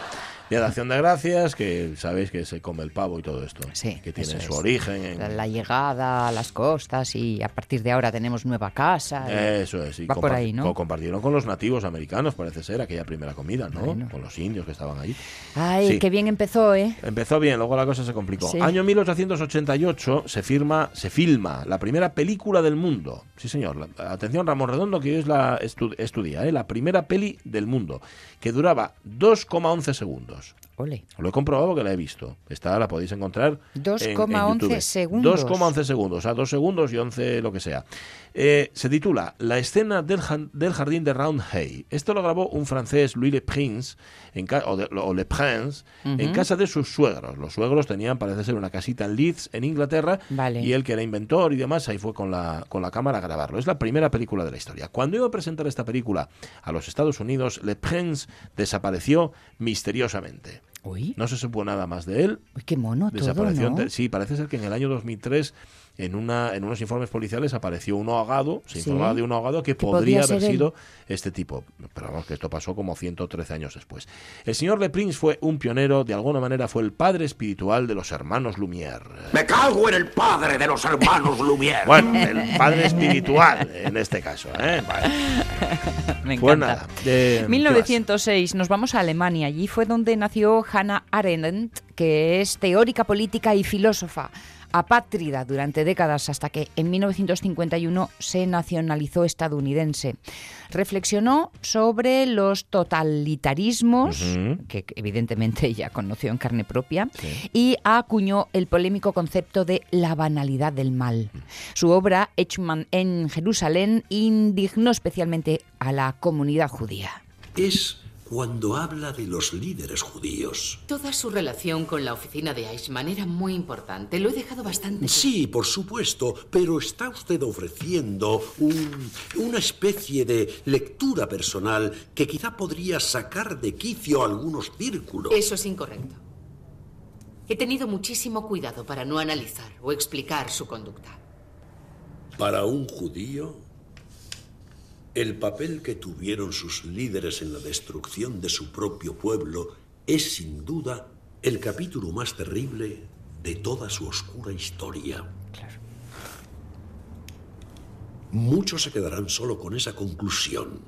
Día de Acción de Gracias, que sabéis que se come el pavo y todo esto. Sí, Que tiene su es. origen en... La, la llegada a las costas y a partir de ahora tenemos nueva casa. y- Eso es, y Va por ahí, ¿no? co- compartieron con los nativos americanos, parece ser, aquella primera comida, ¿no? Bueno. Con los indios que estaban ahí. Ay, Sí. qué bien empezó, ¿eh? Empezó bien, luego la cosa se complicó. Sí. Año 1888 se firma, se filma la primera película del mundo. Sí, señor. La- atención, Ramón Redondo, que hoy es la estu- estudia, ¿eh? la primera peli del mundo, que duraba 2,11 segundos. Ole. Lo he comprobado porque la he visto. Esta la podéis encontrar. en- en 2,11 YouTube. segundos. 2,11 segundos, o sea, 2 segundos y 11 lo que sea. Eh, se titula La escena del, del jardín de Roundhay. Esto lo grabó un francés, Louis Le Prince, en o, de- o Le Prince, en casa de sus suegros. Los suegros tenían, parece ser, una casita en Leeds, en Inglaterra, Vale. y él, que era inventor y demás, ahí fue con la, con la cámara a grabarlo. Es la primera película de la historia. Cuando iba a presentar esta película a los Estados Unidos, Le Prince desapareció misteriosamente. Uy, No se supo nada más de él. uy, qué mono todo. ¿no? Sí, parece ser que en el año 2003, en, una, en unos informes policiales, apareció un ahogado. Se Sí. informaba de un ahogado que podría podría haber él. sido este tipo. Pero vamos, que esto pasó como 113 años después. El señor Le Prince fue un pionero, de alguna manera fue el padre espiritual de los hermanos Lumière. Me cago en el padre de los hermanos Lumière. Bueno, el padre espiritual en este caso. ¿eh? Vale. Me Pues encanta. nada. de- ¿qué más? 1906, nos vamos a Alemania. Allí fue donde nació Hannah Arendt, que es teórica política y filósofa. Apátrida durante décadas hasta que en 1951 se nacionalizó estadounidense. Reflexionó sobre los totalitarismos, que evidentemente ella conoció en carne propia, y acuñó el polémico concepto de la banalidad del mal. Su obra, Eichmann en Jerusalén, indignó especialmente a la comunidad judía. Es cuando habla de los líderes judíos. Toda su relación con la oficina de Eichmann era muy importante. Lo he dejado bastante. Sí, por supuesto, pero está usted ofreciendo un- una especie de lectura personal que quizá podría sacar de quicio algunos círculos. Eso es incorrecto. He tenido muchísimo cuidado para no analizar o explicar su conducta. Para un judío, el papel que tuvieron sus líderes en la destrucción de su propio pueblo es sin duda el capítulo más terrible de toda su oscura historia. Muchos se quedarán solo con esa conclusión.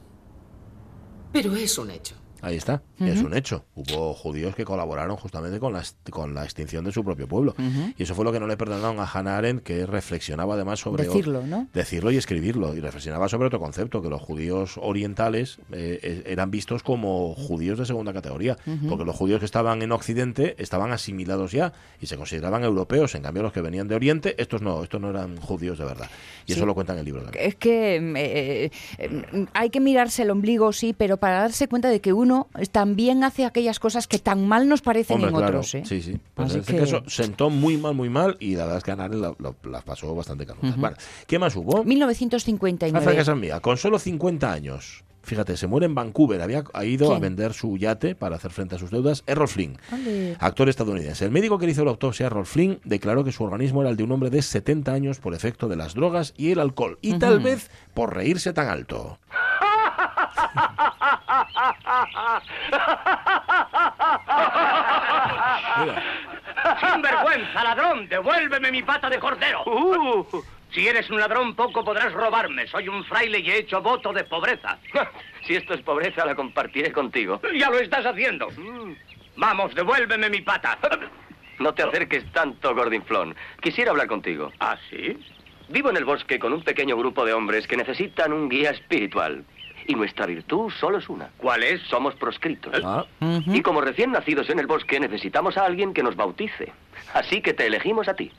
Pero es un hecho. Ahí está, es un hecho. Hubo judíos que colaboraron justamente con la, con la extinción de su propio pueblo. Y eso fue lo que no le perdonaron a Hannah Arendt, que reflexionaba además sobre... Decirlo, ¿no? Decirlo y escribirlo. Y reflexionaba sobre otro concepto, que los judíos orientales eh, eh, eran vistos como judíos de segunda categoría. Porque los judíos que estaban en Occidente estaban asimilados ya y se consideraban europeos. En cambio, los que venían de Oriente, estos no, estos no eran judíos de verdad. Y Sí. eso lo cuenta en el libro también. Es que eh, hay que mirarse el ombligo, sí, pero para darse cuenta de que uno también hace aquellas cosas que tan mal nos parecen Hombre, en claro, otros. ¿eh? Sí, sí. Pues Así en este que- caso sentó muy mal, muy mal y la verdad es que a Arendt la- la- las pasó bastante canutas. Ujú. Vale. ¿Qué más hubo? 1959. Hace casa mía, con solo 50 años. Fíjate, se muere en Vancouver. Había ha ido a ¿Quién? vender su yate para hacer frente a sus deudas. Errol Flynn, Ole. actor estadounidense. El médico que le hizo la autopsia, Errol Flynn, declaró que su organismo era el de un hombre de 70 años por efecto de las drogas y el alcohol. Y tal Ujú. vez por reírse tan alto. ¡Sin vergüenza, ladrón! ¡Devuélveme mi pata de cordero! Uh. Si eres un ladrón, poco podrás robarme. Soy un fraile y he hecho voto de pobreza. Si esto es pobreza, la compartiré contigo. Ya lo estás haciendo. Vamos, devuélveme mi pata. No te acerques tanto, Gordinflón. Quisiera hablar contigo. ¿Ah, sí? Vivo en el bosque con un pequeño grupo de hombres que necesitan un guía espiritual. Y nuestra virtud solo es una. ¿Cuál es? Somos proscritos. Ah. Y como recién nacidos en el bosque, necesitamos a alguien que nos bautice. Así que te elegimos a ti.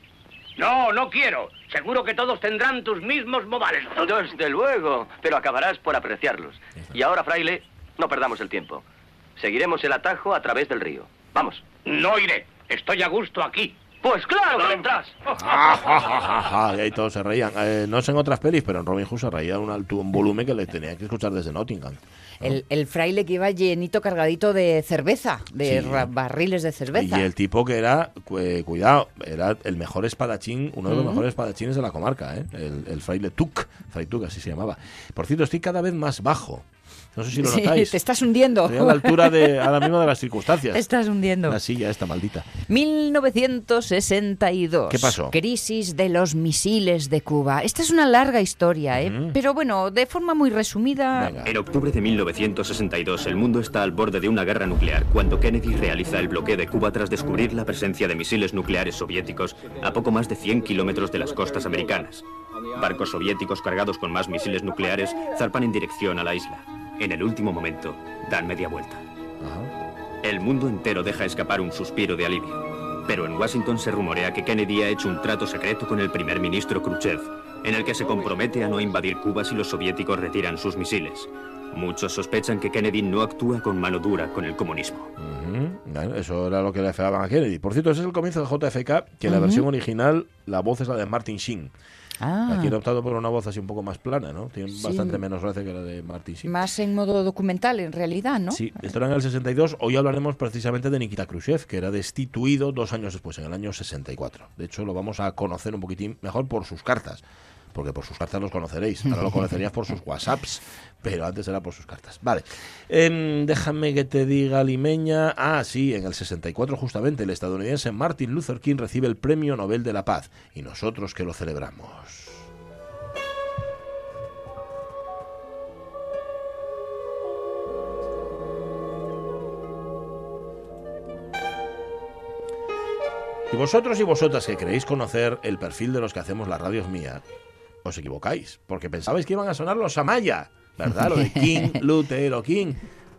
No, no quiero. Seguro que todos tendrán tus mismos modales. Desde luego, pero acabarás por apreciarlos. Y ahora, fraile, no perdamos el tiempo. Seguiremos el atajo a través del río. Vamos. No iré. Estoy a gusto aquí. Pues claro que entras. Ah, ja, ja, ja, ja, y ahí todos se reían. Eh, no sé en otras pelis, pero en Robin Hood se reía un, alto, un volumen que le tenía que escuchar desde Nottingham. El, el fraile que iba llenito cargadito de cerveza, de Sí. barriles de cerveza. Y el tipo que era, cu- eh, cuidado, era el mejor espadachín, uno de los mejores espadachines de la comarca, ¿eh? el, el fraile Tuc, Fray Tuc, así se llamaba. Por cierto, estoy cada vez más bajo. No sé si lo Sí, notáis. te estás hundiendo. Estoy a la altura de, ahora mismo de las circunstancias. Te estás hundiendo. La silla esta maldita. 1962. ¿Qué pasó? Crisis de los misiles de Cuba. Esta es una larga historia, ¿eh? Pero bueno, de forma muy resumida. En octubre de 1962, el mundo está al borde de una guerra nuclear cuando Kennedy realiza el bloqueo de Cuba tras descubrir la presencia de misiles nucleares soviéticos a poco más de 100 kilómetros de las costas americanas. Barcos soviéticos cargados con más misiles nucleares zarpan en dirección a la isla. En el último momento, dan media vuelta. El mundo entero deja escapar un suspiro de alivio. Pero en Washington se rumorea que Kennedy ha hecho un trato secreto con el primer ministro Khrushchev, en el que se compromete a no invadir Cuba si los soviéticos retiran sus misiles. Muchos sospechan que Kennedy no actúa con mano dura con el comunismo. Eso era lo que le afeaban a Kennedy. Por cierto, ese es el comienzo de JFK, que en la versión original la voz es la de Martin Sheen. Ah. Aquí han optado por una voz así un poco más plana, ¿no? Tiene Sí. bastante menos roce que la de Martin Sheen. Más en modo documental, en realidad, ¿no? Sí, esto era en el 62. Hoy hablaremos precisamente de Nikita Khrushchev, que era destituido dos años después, en el año 64. De hecho, lo vamos a conocer un poquitín mejor por sus cartas. Porque por sus cartas los conoceréis. Ahora lo conocerías por sus WhatsApps. Pero antes era por sus cartas. Vale. Em, déjame que te diga, Limeña. Ah, sí, en el 64, justamente, el estadounidense Martin Luther King recibe el Premio Nobel de la Paz. Y nosotros que lo celebramos. Y vosotros y vosotras que creéis conocer el perfil de los que hacemos las radios mía, os equivocáis, porque pensabais que iban a sonar los Amaya, ¿verdad? Lo de King, Lutero, King.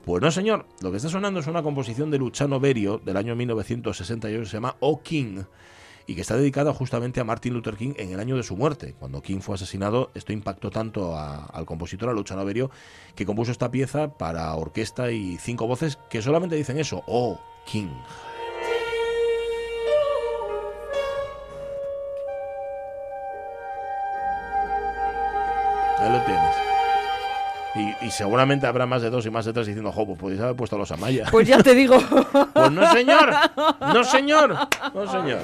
Pues no, señor, lo que está sonando es una composición de Luciano Berio del año 1968 se llama O King y que está dedicada justamente a Martin Luther King en el año de su muerte. Cuando King fue asesinado, esto impactó tanto a- al compositor, a Luciano Berio, que compuso esta pieza para orquesta y cinco voces que solamente dicen eso, O King. Y, y seguramente habrá más de dos y más de tres diciendo, jo, pues podéis haber puesto a los Amaya. Pues ya te digo. Pues no, señor. No, señor. No, señor.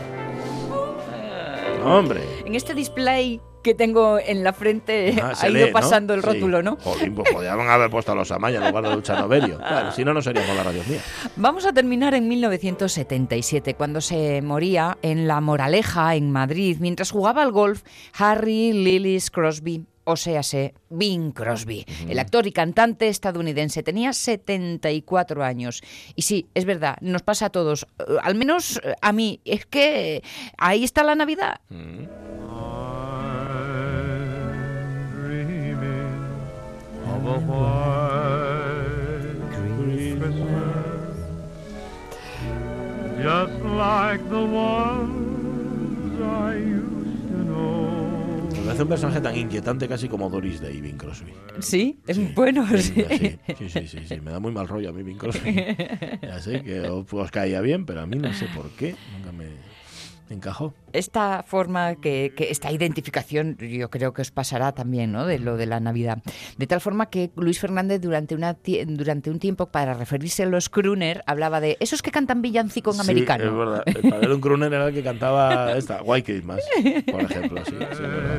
No, hombre. En este display que tengo en la frente Ah, ha lee, ido ¿no? pasando el Sí. rótulo, ¿no? Jolín, pues podrían haber puesto a los Amaya en lugar de Luchano Berio. Claro, si no, no seríamos la radio mía. Vamos a terminar en 1977, cuando se moría en La Moraleja, en Madrid, mientras jugaba al golf Harry Lillis Crosby, o sea, Bing Crosby. El actor y cantante estadounidense tenía 74 años. Y sí, es verdad, nos pasa a todos, eh, al menos eh, a mí, es que ahí está la Navidad. of a white Christmas, just like the ones I used parece un personaje tan inquietante casi como Doris Day, Bing Crosby. Sí, es bueno, sí. Sí, sí, sí, me da muy mal rollo a mí Bing Crosby. Ya sé que os, os caía bien, pero a mí no sé por qué. Nunca me encajó. Esta forma, que, que esta identificación, yo creo que os pasará también, ¿no? De lo de la Navidad. De tal forma que Luis Fernández durante, una, durante un tiempo, para referirse a los crooner, hablaba de esos que cantan villancico en Sí, americano. es verdad. El padre de un crooner era el que cantaba esta, White Christmas, por ejemplo. Sí, sí, es verdad.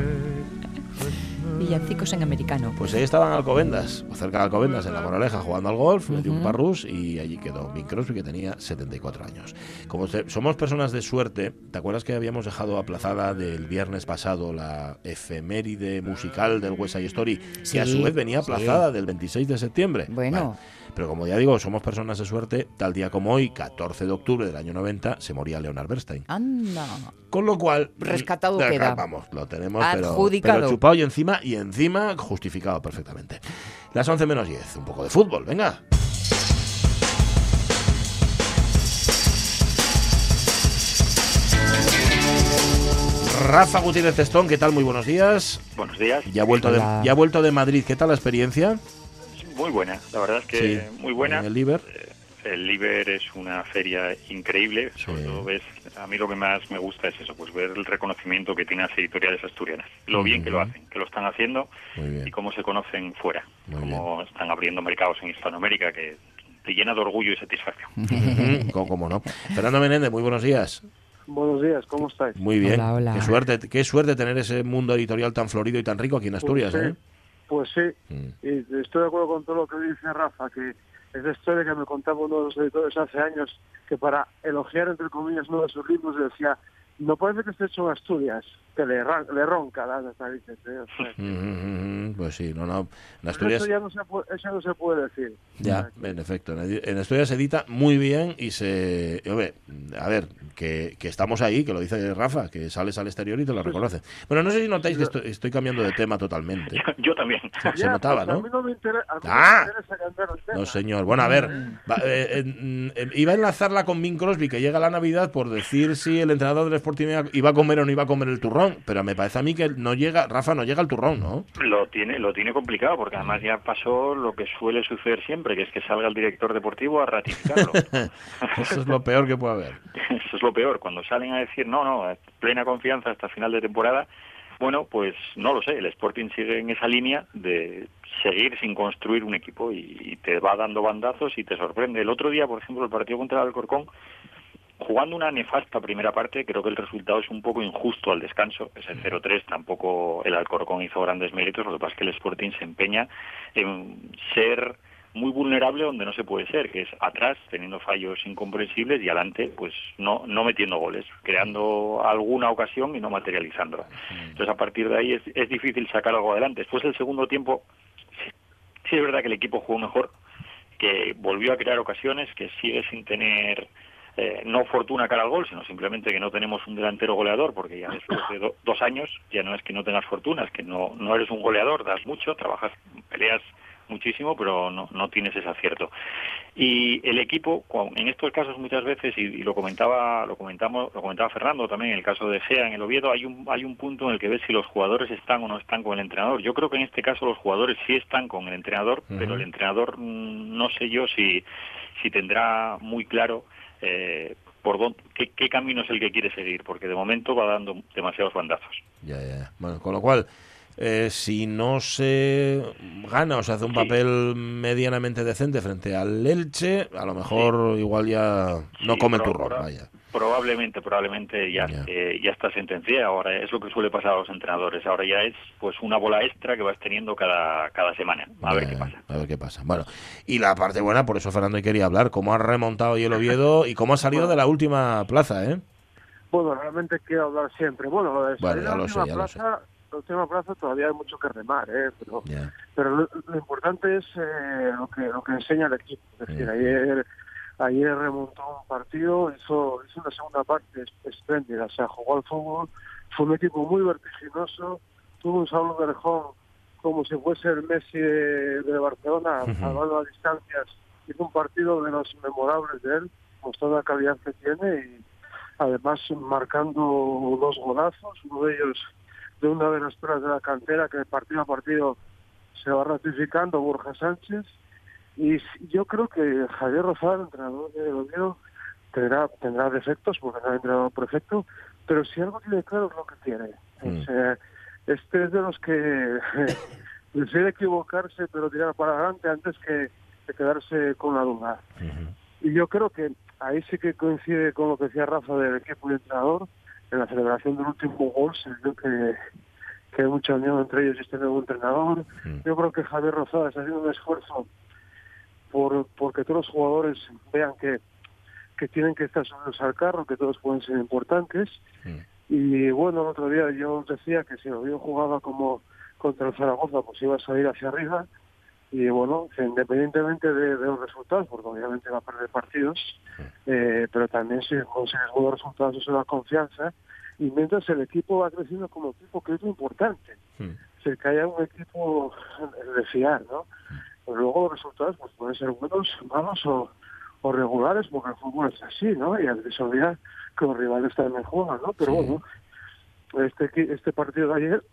Villancicos en americano. Pues ahí estaban Alcobendas, o cerca de Alcobendas, en la Moraleja, jugando al golf, le dio un parrus y allí quedó Bing Crosby, que tenía 74 años. Como se- somos personas de suerte, ¿te acuerdas que habíamos dejado aplazada del viernes pasado la efeméride musical del West Side Story, que a Sí, su vez venía sí. aplazada del 26 de septiembre? Bueno. Pero como ya digo, somos personas de suerte, tal día como hoy, 14 de octubre del año 90, se moría Leonard Bernstein. Anda. Con lo cual. Rescatado eh, queda. Vamos, lo tenemos, pero, Adjudicado. pero chupado y encima, y encima justificado perfectamente. Las 11 menos 10, un poco de fútbol, venga. Rafa Gutiérrez Testón, ¿qué tal? Muy buenos días. Buenos días. Ya ha vuelto, de, ya ha vuelto de Madrid, ¿qué tal la experiencia? Muy buena, la verdad es que Sí, muy buena. en el Liber. Eh, el Liber es una feria increíble, sobre todo ves, a mí lo que más me gusta es eso, pues ver el reconocimiento que tienen las editoriales asturianas, lo bien que lo hacen, que lo están haciendo y cómo se conocen fuera, cómo están abriendo mercados en Hispanoamérica que te llena de orgullo y satisfacción. ¿Cómo no? Fernando Menéndez, muy buenos días. Buenos días, ¿cómo estáis? Muy bien. Qué suerte, qué suerte tener ese mundo editorial tan florido y tan rico aquí en Asturias, Pues sí, ¿eh? Pues sí, y estoy de acuerdo con todo lo que dice Rafa, que esa historia que me contaba uno de los editores hace años, que para elogiar, entre comillas, uno de sus libros decía, no parece que esté hecho en Asturias, que le, ran- le ronca las narices. ¿eh? O sea, Pues sí, no, no. En Asturias. eso ya no se puede, eso no se puede decir. Ya, en efecto. En Asturias se edita muy bien y se. hombre, a ver, que, que estamos ahí, que lo dice Rafa, que sales al exterior y te lo reconoce. Bueno, no sé si notáis que estoy, estoy cambiando de tema totalmente. Yo también. Se, se notaba, pues A ¿no? mí no me interesa, a mí no Ah. me interesa cambiar el tema. No, señor. Bueno, a ver, va, eh, eh, mm, eh, iba a enlazarla con Bing Crosby, que llega la Navidad, por decir si el entrenador del Sporting iba a comer o no iba a comer el turrón, pero me parece a mí que no llega, Rafa, no llega al turrón, ¿no? Lo tiene, lo tiene complicado porque además ya pasó lo que suele suceder siempre, que es que salga el director deportivo a ratificarlo. Eso es lo peor que puede haber. Eso es lo peor. Cuando salen a decir no, no, plena confianza hasta final de temporada, bueno, pues no lo sé. El Sporting sigue en esa línea de seguir sin construir un equipo y, y te va dando bandazos y te sorprende. El otro día, por ejemplo, el partido contra el Alcorcón, jugando una nefasta primera parte, creo que el resultado es un poco injusto al descanso. Ese 0-3 tampoco el Alcorcón hizo grandes méritos, lo que pasa es que el Sporting se empeña en ser muy vulnerable donde no se puede ser, que es atrás, teniendo fallos incomprensibles y adelante, pues no, no metiendo goles, creando alguna ocasión y no materializándola. Entonces, a partir de ahí es, es difícil sacar algo adelante. Después del segundo tiempo, sí, sí es verdad que el equipo jugó mejor, que volvió a crear ocasiones, que sigue sin tener eh, no fortuna cara al gol, sino simplemente que no tenemos un delantero goleador, porque ya después de do- dos años ya no es que no tengas fortuna, es que no, no eres un goleador, das mucho, trabajas, peleas muchísimo, pero no, no tienes ese acierto. Y el equipo, en estos casos muchas veces, y, y lo comentaba, lo comentamos, lo comentaba Fernando también, en el caso de Gea en el Oviedo, hay un, hay un punto en el que ves si los jugadores están o no están con el entrenador. Yo creo que en este caso los jugadores sí están con el entrenador, pero el entrenador mm, no sé yo si, si tendrá muy claro eh, por dónde, qué, qué camino es el que quiere seguir, porque de momento va dando demasiados bandazos. Ya, ya. Bueno, con lo cual, eh, si no se gana o se hace un papel medianamente decente frente al Elche, a lo mejor igual ya no Sí, come el turrón, vaya. Probablemente, probablemente ya, eh, ya está sentenciada. Ahora es lo que suele pasar a los entrenadores. Ahora ya es pues una bola extra que vas teniendo cada, cada semana. A ver qué pasa. A ver qué pasa. Bueno, y la parte buena, por eso Fernando quería hablar, cómo ha remontado hoy el Oviedo y cómo ha salido de la última plaza, ¿eh? Bueno, realmente quiero hablar siempre. Bueno, lo de la lo última sé, plaza, la última plaza todavía hay mucho que remar, ¿eh? Pero, pero lo, lo importante es eh, lo que lo que enseña el equipo. Es decir, ayer ayer remontó un partido, hizo, hizo una segunda parte es- espléndida, o sea, jugó al fútbol, fue un equipo muy vertiginoso, tuvo un Saulo Berjón como si fuese el Messi de, de Barcelona, Ujú. salvando a distancias, hizo un partido de los memorables de él, mostrando la calidad que tiene y además marcando dos golazos, uno de ellos de una de las pruebas de la cantera que partido a partido se va ratificando Borja Sánchez y yo creo que Javier Rosal, entrenador de Oviedo, tendrá, tendrá defectos porque no es entrenador perfecto, pero si algo tiene claro es lo que. O sea, este es de los que prefiere equivocarse pero tirar para adelante antes que, que quedarse con la duda. Y yo creo que ahí sí que coincide con lo que decía Rafa del equipo y entrenador. En la celebración del último gol se vio que, que hay mucha unión entre ellos y este nuevo entrenador. Yo creo que Javier Rosada está haciendo un esfuerzo por porque todos los jugadores vean que, que tienen que estar subidos al carro, que todos pueden ser importantes. Y bueno, el otro día yo decía que si Oviedo jugaba como contra el Zaragoza, pues iba a salir hacia arriba. Y bueno, independientemente de, de los resultados, porque obviamente va a perder partidos, eh, pero también si consigues buenos resultados eso da confianza. Y mientras el equipo va creciendo como equipo, que es lo importante. O sea, que haya un equipo de fiar, ¿no? Pero luego los resultados pues pueden ser buenos, malos o, o regulares, porque el fútbol es así, ¿no? Y hay que se olvida que los rivales también juegan, ¿no? Pero bueno, este, este partido de ayer,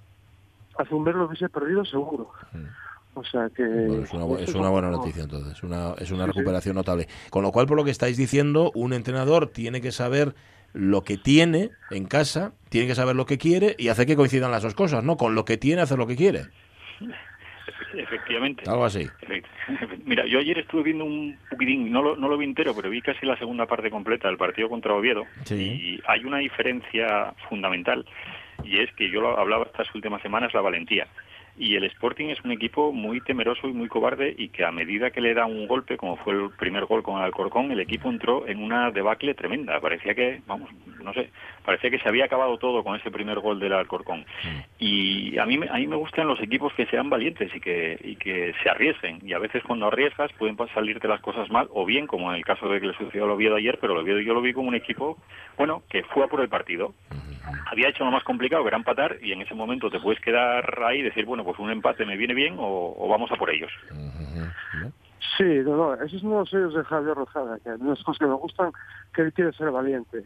hace un mes lo hubiese perdido seguro. O sea que... Bueno, es, una, bu- es una buena noticia entonces, una, es una sí. recuperación notable. Con lo cual, por lo que estáis diciendo, un entrenador tiene que saber lo que tiene en casa, tiene que saber lo que quiere y hacer que coincidan las dos cosas, ¿no? Con lo que tiene, hacer lo que quiere. Efe- Efectivamente. Algo así. Efect- Mira, yo ayer estuve viendo un poquitín, no lo, no lo vi entero, pero vi casi la segunda parte completa del partido contra Oviedo. Y hay una diferencia fundamental, y es que yo lo hablaba estas últimas semanas, la valentía. Y el Sporting es un equipo muy temeroso y muy cobarde y que a medida que le da un golpe, como fue el primer gol con el Alcorcón, el equipo entró en una debacle tremenda. Parecía que, vamos, no sé, parecía que se había acabado todo con ese primer gol del Alcorcón. Y a mí, me- a mí me gustan los equipos que sean valientes y que, y que se arriesguen. Y a veces cuando arriesgas pueden salirte las cosas mal, o bien, como en el caso de que le sucedió al Oviedo ayer, pero el Oviedo yo lo vi como un equipo, bueno, que fue a por el partido. Había hecho lo más complicado, que era empatar, y en ese momento te puedes quedar ahí y decir, bueno, pues un empate me viene bien o, o vamos a por ellos. Sí, no, no, ese es uno de los sellos de Javier Rozada, que hay unas cosas que me gustan, que él quiere ser valiente.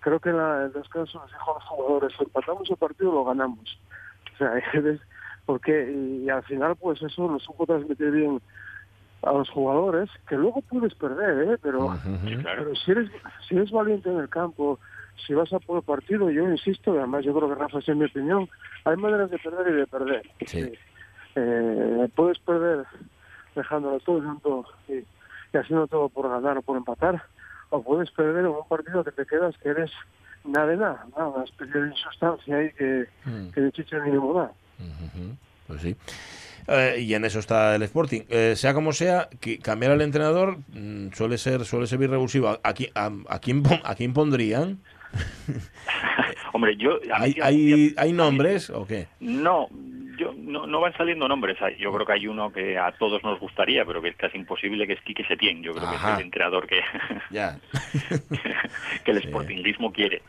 Creo que en, la, en los casos les dijo a los jugadores, empatamos el partido lo ganamos. O sea, es- porque, y, al final, pues eso lo supo transmitir bien a los jugadores, que luego puedes perder, ¿eh? Pero, pero si eres si eres valiente en el campo, si vas a por partido, yo insisto, y además yo creo que Rafa, es mi opinión, hay maneras de perder y de perder. Eh, puedes perder dejándolo todo dando, y, y haciendo todo por ganar o por empatar, o puedes perder en un partido que te quedas que eres nada de nada, ¿no? una especie de insustancia ahí que, que ni chicha ni limonada. Pues sí. Eh, y en eso está el Sporting. Eh, sea como sea, que cambiar al entrenador mm, suele ser suele ser muy revulsivo. ¿A, a, a quién, a quién pondrían? Hombre, yo... a ¿Hay, hay, ¿Hay nombres o qué? No, yo, no, no van saliendo nombres. Yo creo que hay uno que a todos nos gustaría, pero que es casi imposible, que es Quique Setién. Yo creo que es el entrenador que, Ya. que el sportingismo quiere.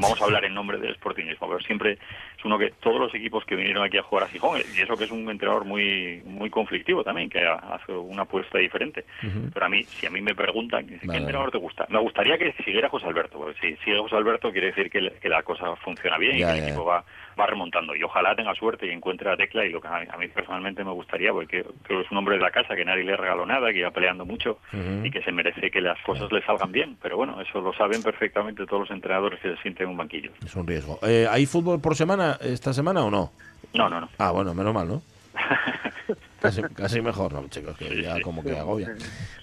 Vamos a hablar en nombre del sportingismo, pero siempre es uno que todos los equipos que vinieron aquí a jugar a Gijón, y eso que es un entrenador muy muy conflictivo también, que ha- hace una apuesta diferente. Pero a mí, si a mí me preguntan, ¿qué Vale. entrenador te gusta? Me gustaría que siguiera José Alberto, porque si sigue José Alberto quiere decir que, le- que la cosa funciona bien Ya, y que el equipo va, va remontando. Y ojalá tenga suerte y encuentre la tecla y lo que a mí, a mí personalmente me gustaría, porque creo que es un hombre de la casa, que nadie le regaló nada, que iba peleando mucho y que se merece que las cosas le salgan bien. Pero bueno, eso lo saben perfectamente todos los entrenadores que se sienten en un banquillo. Es un riesgo. Eh, ¿Hay fútbol por semana esta semana o no? No, no, no. Ah, bueno, menos mal, ¿no? casi, casi mejor, no, chicos, que ya como que agobia.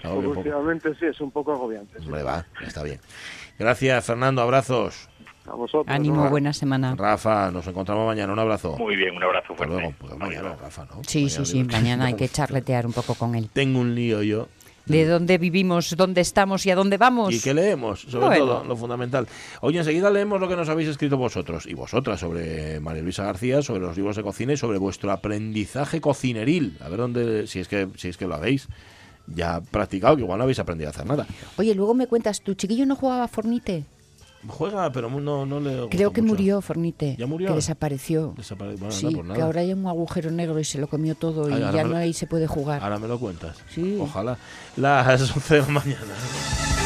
Últimamente sí, es un poco agobiante. sí. Hombre, va, ya está bien. Gracias, Fernando, abrazos. A vosotros. Ánimo, buena semana. Rafa, nos encontramos mañana, un abrazo. Muy bien, un abrazo Hasta fuerte. luego. Pues mañana, Rafa, ¿no? Sí, sí, sí, mañana hay que charletear un poco con él. Tengo un lío yo. De dónde vivimos, dónde estamos y a dónde vamos. ¿Y qué leemos? Sobre Bueno. todo, lo fundamental. Oye, enseguida leemos lo que nos habéis escrito vosotros y vosotras sobre María Luisa García, sobre los libros de cocina y sobre vuestro aprendizaje cocineril. A ver dónde, si es que, si es que lo habéis ya practicado, que igual no habéis aprendido a hacer nada. Oye, luego me cuentas, ¿tu chiquillo no jugaba a Fornite? Juega, pero no, no le Creo que mucho. murió Fornite. ¿Ya murió? Que desapareció. Desapare- bueno, sí, pues que ahora hay un agujero negro y se lo comió todo y Ay, ya no ahí se puede jugar. Ahora me lo cuentas. Sí. Ojalá. Las 11 de la mañana.